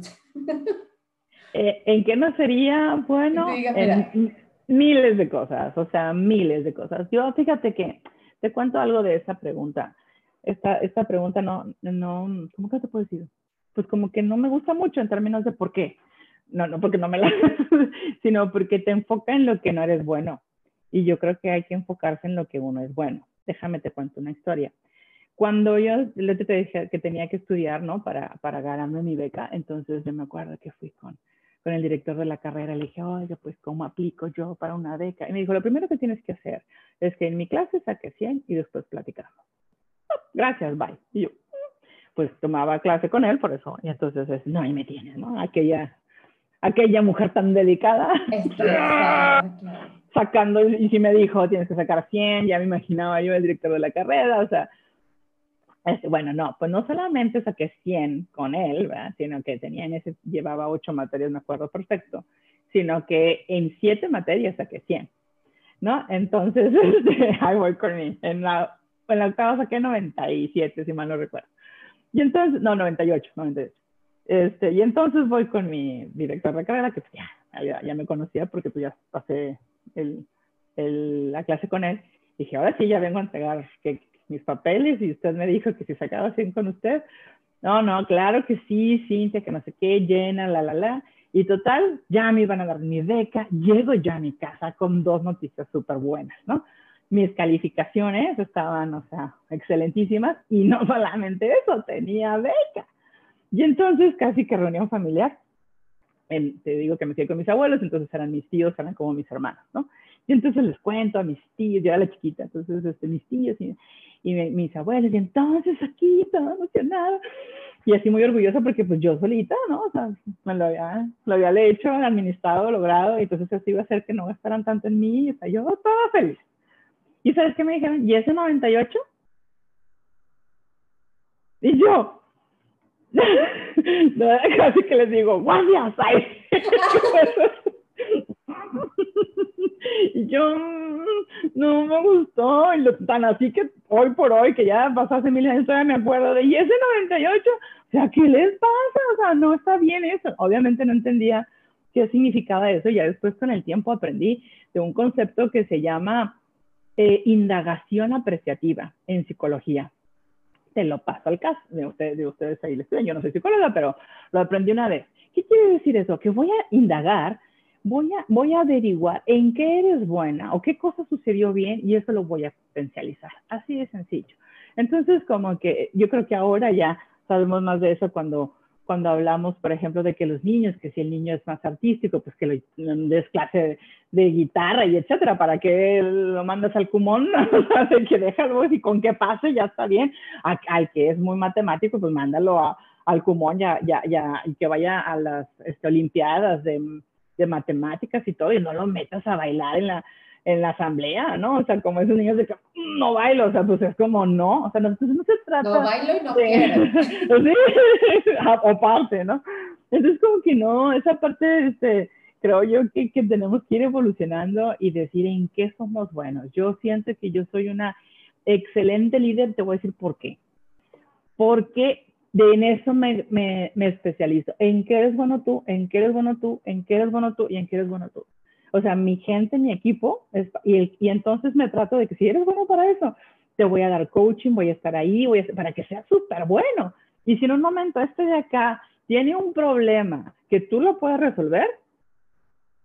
Speaker 1: eh, ¿En qué no sería bueno? en miles de cosas, o sea, miles de cosas. Yo, fíjate que te cuento algo de esa pregunta. Esta, esta pregunta no, no, ¿cómo que te puedo decir? Pues como que no me gusta mucho en términos de por qué no, no porque no me la, sino porque te enfoca en lo que no eres bueno. Y yo creo que hay que enfocarse en lo que uno es bueno. Déjame te cuento una historia. Cuando yo le te dije que tenía que estudiar, ¿no? Para, para ganarme mi beca, entonces yo me acuerdo que fui con, con el director de la carrera, le dije, oye, pues, ¿cómo aplico yo para una beca? Y me dijo, lo primero que tienes que hacer es que en mi clase saque 100 y después platicamos. gracias, bye. Y yo, pues tomaba clase con él, por eso. Y entonces, no, ahí me tienes, ¿no? Aquella aquella mujer tan dedicada. Sacando, y si me dijo, tienes que sacar 100, ya me imaginaba yo el director de la carrera, o sea, este, bueno, no, pues no solamente saqué 100 con él, ¿verdad? sino que tenía en ese, llevaba 8 materias, me acuerdo perfecto, sino que en 7 materias saqué 100, ¿no? Entonces, este, ahí voy con mí. En la, en la octava saqué 97, si mal no recuerdo. Y entonces, no, 98, 98. Este, y entonces voy con mi director de carrera, que ya, ya, me conocía porque pues ya pasé la clase con él. Y dije, ahora sí, ya vengo a entregar que, mis papeles y usted me dijo que si sacaba 100 con usted. No, no, claro que sí, Cintia, que no sé qué, llena, la, la, la. Y total, ya me iban a dar mi beca. Llego ya a mi casa con dos noticias súper buenas, ¿no? Mis calificaciones estaban, o sea, excelentísimas y no solamente eso, tenía beca. Y entonces casi que reunión familiar. te digo que me quedé con mis abuelos, entonces eran mis tíos, eran como mis hermanos, ¿no? Y entonces les cuento a mis tíos, yo era la chiquita, entonces este, mis tíos y, mis abuelos, y entonces aquí, toda emocionada, y así muy orgullosa porque pues yo solita, ¿no? O sea, me lo había, lo había hecho, administrado, logrado, y entonces así iba a ser que no gastaran tanto en mí, o yo toda feliz. ¿Y sabes qué me dijeron? ¿Y ese 98? Y yo, no, casi que les digo, guardias, y yo, no me gustó, y lo, tan así que hoy por hoy, que ya pasó hace mil años, todavía me acuerdo de, y ese 98, o sea, ¿qué les pasa? O sea, no está bien eso. Obviamente no entendía qué significaba eso, ya después con el tiempo aprendí de un concepto que se llama eh, indagación apreciativa en psicología te lo paso al caso de ustedes, de ustedes ahí les Yo no soy psicóloga, pero lo aprendí una vez. ¿Qué quiere decir eso? Que voy a indagar, voy a, voy a averiguar en qué eres buena o qué cosa sucedió bien y eso lo voy a potencializar. Así de sencillo. Entonces, como que yo creo que ahora ya sabemos más de eso cuando, cuando hablamos, por ejemplo, de que los niños, que si el niño es más artístico, pues que le des clase de, guitarra y etcétera, para que lo mandas al cumón, de que déjalo y con que pase ya está bien. Al, que es muy matemático, pues mándalo al cumón ya, ya, ya, y que vaya a las este, olimpiadas de matemáticas y todo, y no lo metas a bailar en la, en la asamblea, ¿no? O sea, como esos niños de que mm, no bailo, o sea, pues es como no, o sea, no, no se trata.
Speaker 2: No bailo y no quiero.
Speaker 1: sí, o parte, ¿no? Entonces, como que no, esa parte, este, creo yo que, que tenemos que ir evolucionando y decir en qué somos buenos. Yo siento que yo soy una excelente líder, te voy a decir por qué. Porque de en eso me, me, me especializo. En qué eres bueno tú, en qué eres bueno tú, en qué eres bueno tú y en qué eres bueno tú. O sea, mi gente, mi equipo, y, y, entonces me trato de que si eres bueno para eso, te voy a dar coaching, voy a estar ahí, voy a, para que sea súper bueno. Y si en un momento este de acá tiene un problema que tú lo puedes resolver,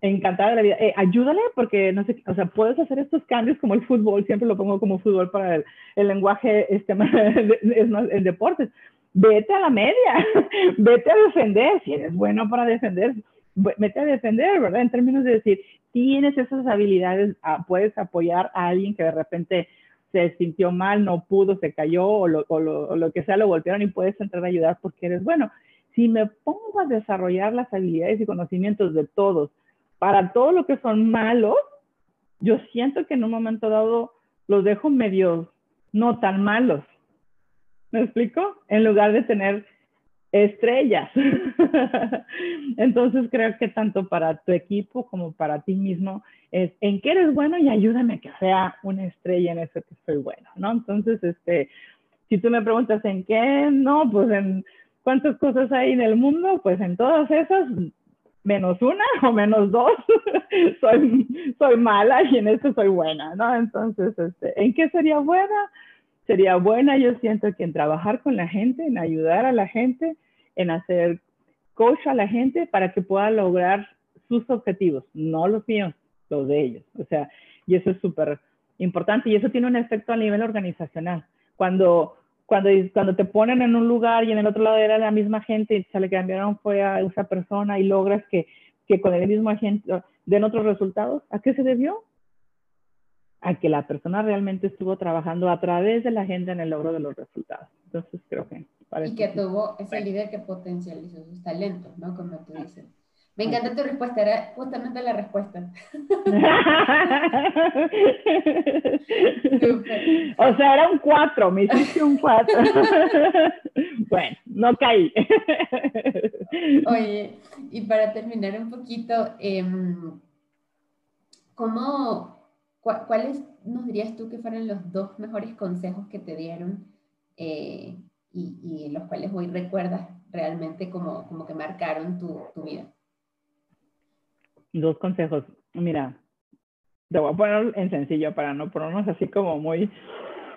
Speaker 1: encantada de la vida. Eh, ayúdale porque, no sé, o sea, puedes hacer estos cambios como el fútbol, siempre lo pongo como fútbol para el, el lenguaje, este, es más, en deportes. Vete a la media, vete a defender, si eres bueno para defender, mete a defender, ¿verdad? En términos de decir, tienes esas habilidades, ah, puedes apoyar a alguien que de repente se sintió mal, no pudo, se cayó o lo, o lo, que sea, lo golpearon y puedes entrar a ayudar porque eres bueno. Si me pongo a desarrollar las habilidades y conocimientos de todos para todo lo que son malos, yo siento que en un momento dado los dejo medio no tan malos. ¿Me explico? En lugar de tener estrellas. Entonces creo que tanto para tu equipo como para ti mismo es en qué eres bueno y ayúdame a que sea una estrella en eso que soy bueno, ¿no? Entonces, este, si tú me preguntas en qué, no, pues en cuántas cosas hay en el mundo, pues en todas esas, menos una o menos dos, soy, soy mala y en eso soy buena, ¿no? Entonces, este, ¿en qué sería buena? Sería buena, yo siento que en trabajar con la gente, en ayudar a la gente, en hacer coach a la gente para que pueda lograr sus objetivos, no los míos, los de ellos. O sea, y eso es súper importante y eso tiene un efecto a nivel organizacional. Cuando, cuando, cuando te ponen en un lugar y en el otro lado era la misma gente y se le cambiaron fue a esa persona y logras que, que con el mismo agente den otros resultados, ¿a qué se debió? A que la persona realmente estuvo trabajando a través de la gente en el logro de los resultados. Entonces creo que
Speaker 2: y que tuvo ese líder que potencializó sus talentos, ¿no? Como tú dices. Me encanta tu respuesta, era justamente la respuesta.
Speaker 1: o sea, era un 4, me hiciste un 4. bueno, no caí.
Speaker 2: Oye, y para terminar un poquito, em, ¿cómo, ¿cuáles nos dirías tú que fueron los dos mejores consejos que te dieron eh, y, los cuales hoy recuerdas realmente como, como que marcaron tu, tu vida?
Speaker 1: Dos consejos. Mira, te voy a poner en sencillo para no ponernos así como muy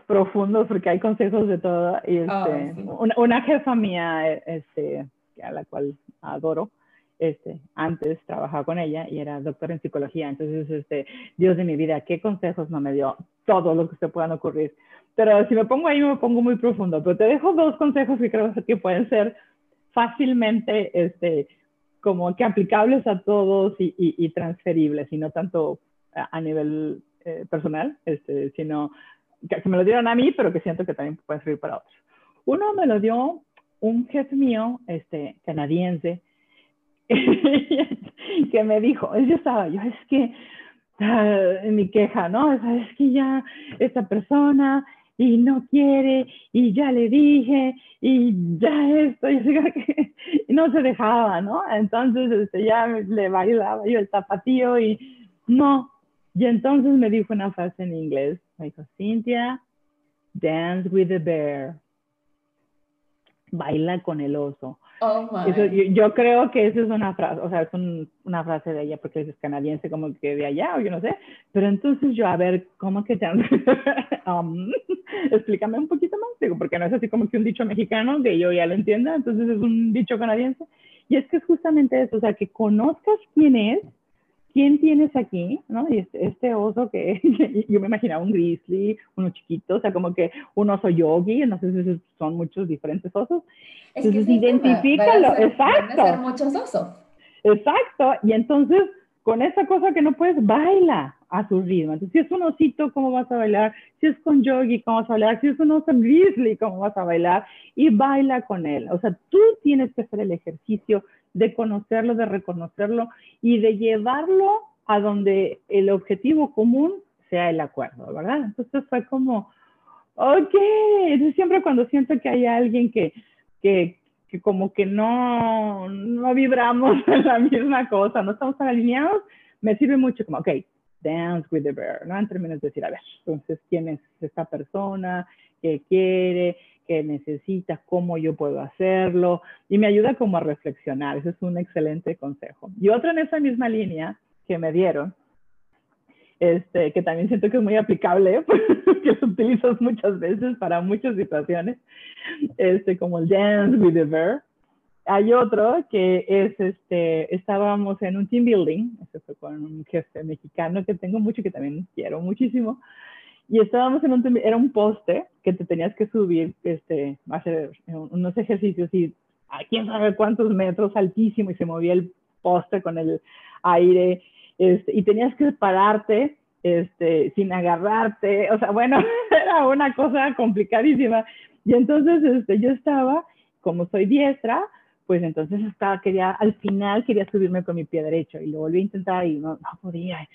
Speaker 1: profundos porque hay consejos de todo. Y ah, este, una, jefa mía, este, a la cual adoro, este, antes trabajaba con ella y era doctora en psicología. Entonces, este, Dios de mi vida, ¿qué consejos no me dio? Todo lo que se puedan ocurrir. Pero si me pongo ahí, me pongo muy profundo. Pero te dejo dos consejos que creo que pueden ser fácilmente, este, como que aplicables a todos y, y, transferibles, y no tanto a, nivel eh, personal, este, sino que, me lo dieron a mí, pero que siento que también puede servir para otros. Uno me lo dio un jefe mío, este, canadiense, que me dijo, yo estaba, yo es que, en mi queja, ¿no? Es que ya esta persona y no quiere y ya le dije y ya esto y, no se dejaba, ¿no? Entonces este, ya le bailaba yo el zapatillo y no. Y entonces me dijo una frase en inglés, me dijo, Cynthia, dance with the bear. Baila con el oso. Oh yo, creo que esa es una frase, o sea, es una frase de ella porque es canadiense como que de allá o yo no sé, pero entonces yo, a ver, ¿cómo que te... um, explícame un poquito más, digo, porque no es así como que un dicho mexicano que yo ya lo entienda, entonces es un dicho canadiense. Y es que es justamente eso, o sea, que conozcas quién es, ¿quién tienes aquí? ¿No? Y este, este oso que yo me imaginaba un grizzly, uno chiquito, o sea, como que un oso yogi, no sé si son muchos diferentes osos. entonces, identifícalo, exacto.
Speaker 2: Van muchos osos.
Speaker 1: Exacto, y entonces con esa cosa que no puedes, baila a su ritmo. Entonces, si es un osito, ¿cómo vas a bailar? Si es con yogi, ¿cómo vas a bailar? Si es un oso grizzly, ¿cómo vas a bailar? Y baila con él. O sea, tú tienes que hacer el ejercicio de conocerlo, de reconocerlo y de llevarlo a donde el objetivo común sea el acuerdo, ¿verdad? Entonces fue como, ok, entonces siempre cuando siento que hay alguien que, que, que como que no, no vibramos en la misma cosa, no estamos alineados, me sirve mucho como, ok, dance with the bear, ¿no? En términos de decir, a ver, entonces, ¿quién es esta persona? ¿Qué quiere? ¿Qué necesita? ¿Cómo yo puedo hacerlo? Y me ayuda como a reflexionar. Ese es un excelente consejo. Y otro en esa misma línea que me dieron, este, que también siento que es muy aplicable, que lo utilizas muchas veces para muchas situaciones, este, como el dance with the bear, hay otro que es, este, estábamos en un team building, eso fue con un jefe mexicano que tengo mucho, que también quiero muchísimo, y estábamos en un, era un poste que te tenías que subir, este, hacer unos ejercicios y a quién sabe cuántos metros altísimo y se movía el poste con el aire, este, y tenías que pararte, este, sin agarrarte, o sea, bueno, era una cosa complicadísima. Y entonces, este, yo estaba, como soy diestra, pues entonces estaba, quería, al final quería subirme con mi pie derecho y lo volví a intentar y no, no podía.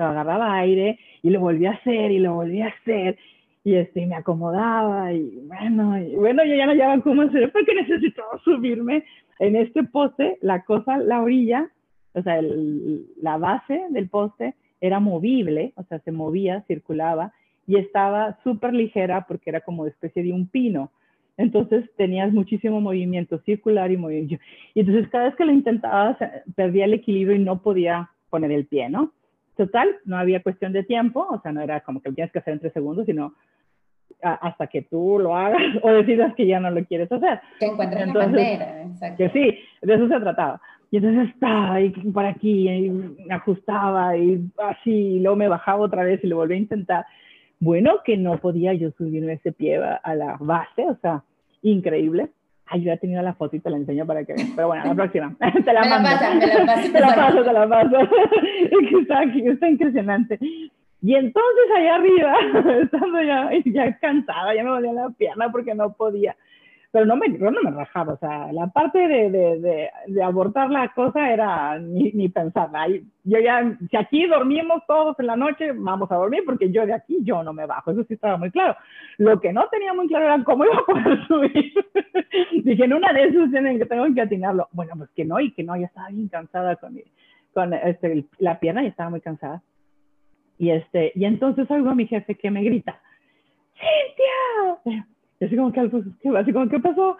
Speaker 1: Agarraba aire y lo volví a hacer y lo volví a hacer y este, me acomodaba y bueno, y bueno, yo ya no sabía cómo hacer porque necesitaba subirme en este poste, la cosa, la orilla, o sea, la base del poste era movible, o sea, se movía, circulaba y estaba súper ligera porque era como especie de un pino. Entonces tenías muchísimo movimiento circular y movimiento. Y entonces cada vez que lo intentabas, perdía el equilibrio y no podía poner el pie, ¿no? Total, no había cuestión de tiempo, o sea, no era como que lo tienes que hacer en tres segundos, sino hasta que tú lo hagas o decidas que ya no lo quieres hacer.
Speaker 2: Que encuentres entonces, la manera, exacto.
Speaker 1: Que sí, de eso se trataba. Y entonces estaba ahí por aquí, y me ajustaba y así, y luego me bajaba otra vez y lo volví a intentar. Bueno, que no podía yo subirme ese pie a la base, o sea, increíble. Ay, yo ya he tenido la foto y te la enseño para que veas. Pero bueno, la próxima.
Speaker 2: te la mando. me la paso,
Speaker 1: te la paso, te la paso. está, está impresionante. Y entonces allá arriba, estando ya, ya cansada, ya me dolía la pierna porque no podía pero no me, no me rajaba, o sea, la parte de, de, de, abortar la cosa era ni, ni pensarla. Yo ya, si aquí dormimos todos en la noche, vamos a dormir porque yo de aquí yo no me bajo, eso sí estaba muy claro. Lo que no tenía muy claro era cómo iba a poder subir. Dije, en una de esas tienen que tengo que atinarlo. Bueno, pues que no, y que no, ya estaba bien cansada con, con este, la pierna, y estaba muy cansada. Y, este, y entonces oigo a mi jefe que me grita, ¡Cintia! Y así como que, así como, ¿qué pasó?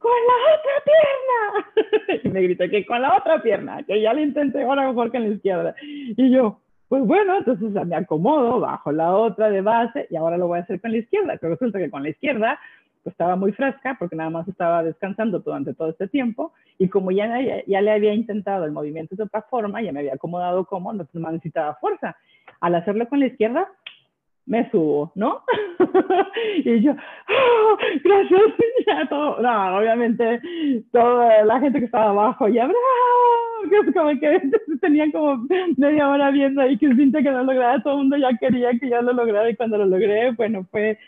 Speaker 1: con la otra pierna. y me grita que con la otra pierna, que ya lo intenté ahora mejor que en la izquierda. Y yo, pues bueno, entonces me acomodo, bajo la otra de base y ahora lo voy a hacer con la izquierda. Pero resulta que con la izquierda pues estaba muy fresca porque nada más estaba descansando durante todo este tiempo y como ya, ya, le había intentado el movimiento de otra forma, ya me había acomodado como, no necesitaba fuerza. Al hacerlo con la izquierda, me subo, ¿no? y yo, ¡Oh, gracias, ya todo, no, obviamente toda la gente que estaba abajo ya, ¡bravo! Que como que tenían como media hora viendo ahí que siente que lo lograba, todo el mundo ya quería que ya lo lograra y cuando lo logré, bueno, fue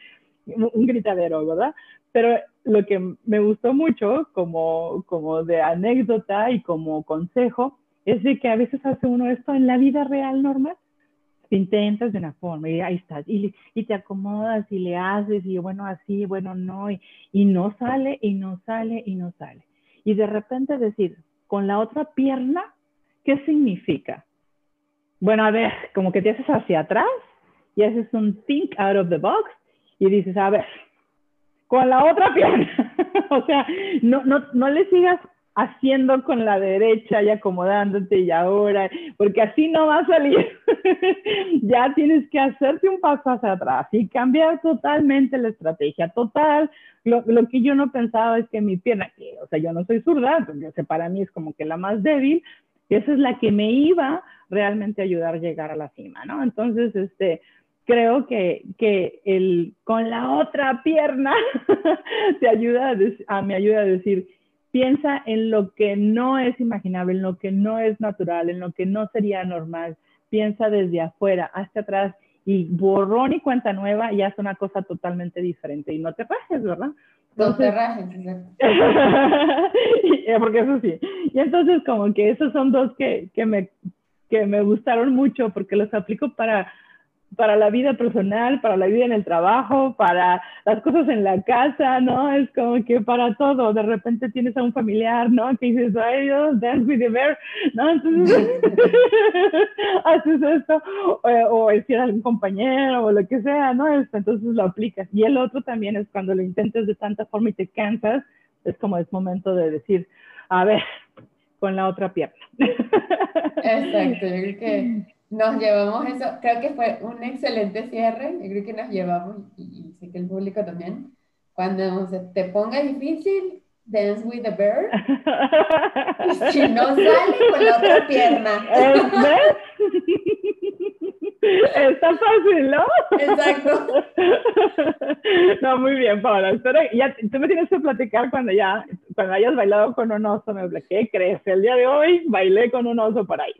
Speaker 1: un gritadero, ¿verdad? Pero lo que me gustó mucho como, como de anécdota y como consejo es de que a veces hace uno esto en la vida real normal te intentas de una forma y ahí estás, y, y, te acomodas y le haces, y bueno, así, bueno, no, y, y, no sale, y no sale, y no sale. Y de repente decir, con la otra pierna, ¿qué significa? Bueno, a ver, como que te haces hacia atrás y haces un think out of the box y dices, a ver, con la otra pierna. o sea, no, no, no le sigas haciendo con la derecha y acomodándote y ahora, porque así no va a salir. ya tienes que hacerte un paso hacia atrás y cambiar totalmente la estrategia. Total, lo, lo que yo no pensaba es que mi pierna, que, o sea, yo no soy zurda, entonces para mí es como que la más débil, que esa es la que me iba realmente a ayudar a llegar a la cima, ¿no? Entonces, este, creo que, que el, con la otra pierna te ayuda a, me ayuda a decir, piensa en lo que no es imaginable, en lo que no es natural, en lo que no sería normal. Piensa desde afuera, hasta atrás y borrón y cuenta nueva ya es una cosa totalmente diferente y no te rajes, ¿verdad?
Speaker 2: no te rajes,
Speaker 1: Porque eso sí. Y entonces como que esos son dos que, que, me, que me gustaron mucho porque los aplico para para la vida personal, para la vida en el trabajo, para las cosas en la casa, ¿no? Es como que para todo. De repente tienes a un familiar, ¿no? Que dices, ay Dios, dance with the bear, ¿no? Entonces haces esto, o, o decir a algún compañero o lo que sea, ¿no? Entonces lo aplicas. Y el otro también es cuando lo intentes de tanta forma y te cansas, es como es momento de decir, a ver, con la otra pierna.
Speaker 2: Exacto, yo creo que nos llevamos eso, creo que fue un excelente cierre, yo creo que nos llevamos, y, sé que el público también, cuando se te ponga difícil, dance with the bear, y si no sale con la otra pierna.
Speaker 1: Está fácil, ¿no?
Speaker 2: Exacto.
Speaker 1: No, muy bien, Paola. Espero, ya, tú me tienes que platicar cuando ya, cuando hayas bailado con un oso. Me ¿qué crees? El día de hoy bailé con un oso por ahí.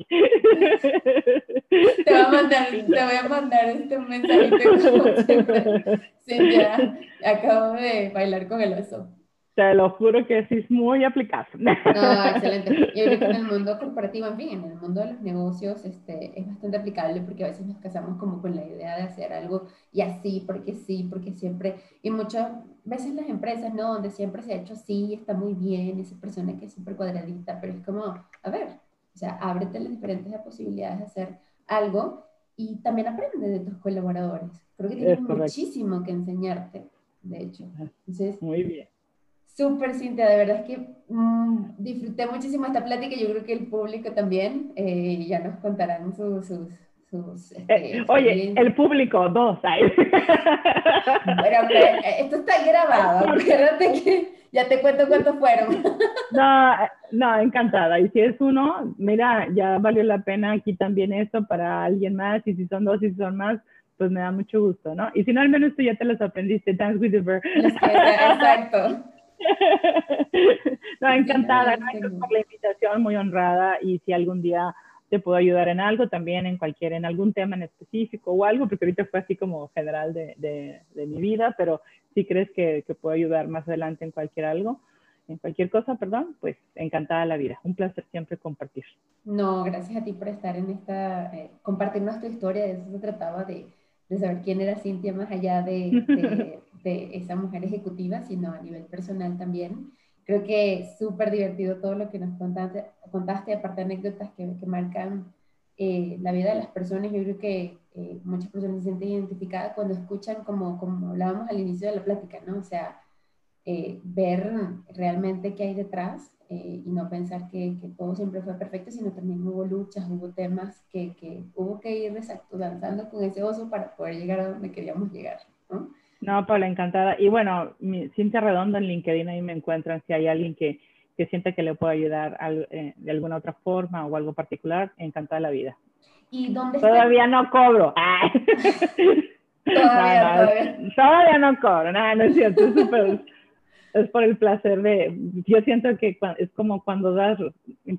Speaker 2: Te voy a mandar, te voy a mandar este mensajito Sí, ya acabo de bailar con el oso.
Speaker 1: Te lo juro que sí es muy aplicable.
Speaker 2: No, excelente. Yo creo que en el mundo corporativo, en fin, en el mundo de los negocios, este, es bastante aplicable porque a veces nos casamos como con la idea de hacer algo y así, porque sí, porque siempre, y muchas veces las empresas, ¿no? Donde siempre se ha hecho así, está muy bien, esa persona que es súper cuadradita, pero es como, a ver, o sea, ábrete las diferentes posibilidades de hacer algo y también aprende de tus colaboradores. Creo que tienen muchísimo que enseñarte, de hecho. Entonces,
Speaker 1: muy bien.
Speaker 2: Súper, Cintia, de verdad es que mm, disfruté muchísimo esta plática. Yo creo que el público también eh, ya nos contarán sus. sus,
Speaker 1: este, eh, oye, el público, dos. Ay.
Speaker 2: Pero, eh, esto está grabado. Acuérdate que ya te cuento cuántos fueron.
Speaker 1: No, no, encantada. Y si es uno, mira, ya valió la pena aquí también esto para alguien más. Y si son dos y si son más, pues me da mucho gusto, ¿no? Y si no, al menos tú ya te los aprendiste. Dance with the bird.
Speaker 2: Exacto.
Speaker 1: no, encantada, gracias por la invitación, muy honrada y si algún día te puedo ayudar en algo también, en cualquier, en algún tema en específico o algo, porque ahorita fue así como general de, de, mi vida, pero si crees que, que, puedo ayudar más adelante en cualquier algo, en cualquier cosa, perdón, pues encantada la vida. Un placer siempre compartir.
Speaker 2: No, gracias a ti por estar en esta, eh, compartirnos tu historia, de eso se trataba de, de saber quién era Cintia más allá de de esa mujer ejecutiva, sino a nivel personal también. Creo que es súper divertido todo lo que nos contaste, contaste aparte de anécdotas que, que marcan eh, la vida de las personas. Yo creo que eh, muchas personas se sienten identificadas cuando escuchan, como, como hablábamos al inicio de la plática, ¿no? O sea, eh, ver realmente qué hay detrás y no pensar que, que, todo siempre fue perfecto, sino también hubo luchas, hubo temas que, que hubo que ir danzando con ese oso para poder llegar a donde queríamos llegar. ¿no?
Speaker 1: No, Paula, encantada. Y bueno, mi, Cintia Redondo en LinkedIn ahí me encuentran. Si hay alguien que, que siente que le puedo ayudar eh, de alguna otra forma o algo particular, encantada la vida.
Speaker 2: ¿Y dónde
Speaker 1: Todavía no cobro.
Speaker 2: Todavía,
Speaker 1: todavía. no cobro. No, no es cierto. Es, es por el placer de. Yo siento que es como cuando das,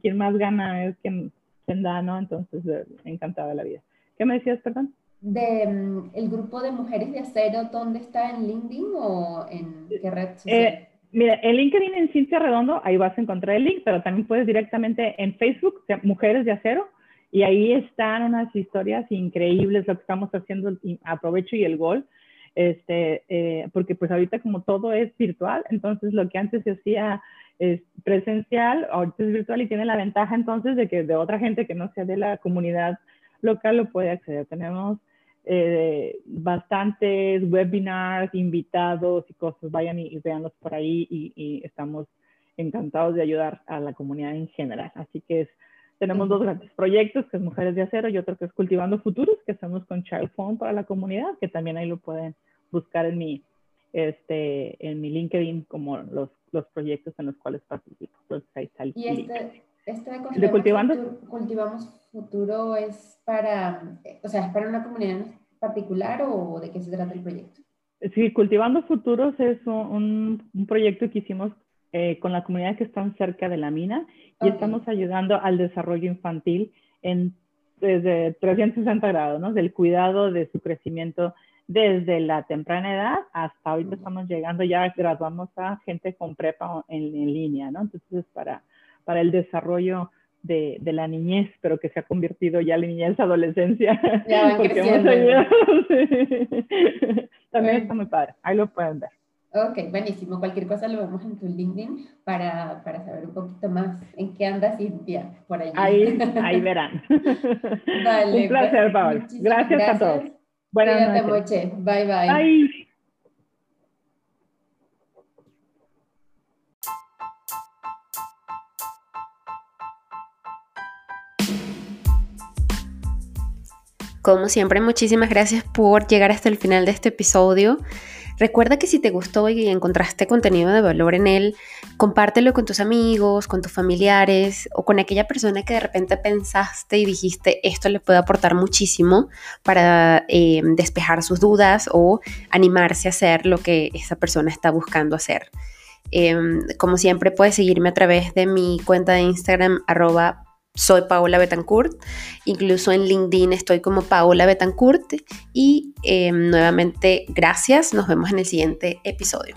Speaker 1: quien más gana es quien, quien da, ¿no? Entonces, eh, encantada la vida. ¿Qué me decías, perdón?
Speaker 2: de mm, el grupo de mujeres de acero, ¿dónde está? ¿En LinkedIn o en qué red social?
Speaker 1: Eh, mira, en LinkedIn en Cintia Redondo, ahí vas a encontrar el link, pero también puedes directamente en Facebook, Mujeres de Acero, y ahí están unas historias increíbles, lo que estamos haciendo, aprovecho y el gol, este, eh, porque pues ahorita como todo es virtual, entonces lo que antes se hacía es presencial, ahorita es virtual y tiene la ventaja entonces de que de otra gente que no sea de la comunidad local lo puede acceder. Tenemos eh, bastantes webinars, invitados y cosas, vayan y, veanlos por ahí y, estamos encantados de ayudar a la comunidad en general. Así que tenemos dos grandes proyectos, que es Mujeres de Acero y otro que es Cultivando Futuros, que hacemos con Child Phone para la comunidad, que también ahí lo pueden buscar en mi, este, en mi LinkedIn como los, los proyectos en los cuales participo.
Speaker 2: ¿Y este,
Speaker 4: Esto de, cultivando, cultivamos futuro es para, o sea, es para una comunidad particular o de qué se trata el proyecto?
Speaker 1: Sí, Cultivando Futuros es un, un proyecto que hicimos eh, con la comunidad que están cerca de la mina y estamos ayudando al desarrollo infantil en desde 360 grados, ¿no? Del cuidado de su crecimiento desde la temprana edad hasta ahorita estamos llegando, ya graduamos a gente con prepa en, en línea, ¿no? Entonces, para, para el desarrollo de, de, la niñez, pero que se ha convertido ya en la niñez adolescencia.
Speaker 4: Ya porque hemos
Speaker 1: También está muy padre, ahí lo pueden ver.
Speaker 4: Ok, buenísimo. Cualquier cosa lo vemos en tu LinkedIn para, para saber un poquito más en qué andas Cintia por allí.
Speaker 1: Ahí, ahí verán. Vale, un placer, Paola. Gracias, a todos.
Speaker 4: Buenas noches. Bye, bye.
Speaker 1: Bye.
Speaker 2: Como siempre, muchísimas gracias por llegar hasta el final de este episodio. Recuerda que si te gustó y encontraste contenido de valor en él, compártelo con tus amigos, con tus familiares o con aquella persona que de repente pensaste y dijiste esto le puede aportar muchísimo para eh, despejar sus dudas o animarse a hacer lo que esa persona está buscando hacer. Em, como siempre, puedes seguirme a través de mi cuenta de Instagram, arroba soy Paola Betancourt, incluso en LinkedIn estoy como Paola Betancourt. Y em, nuevamente gracias, nos vemos en el siguiente episodio.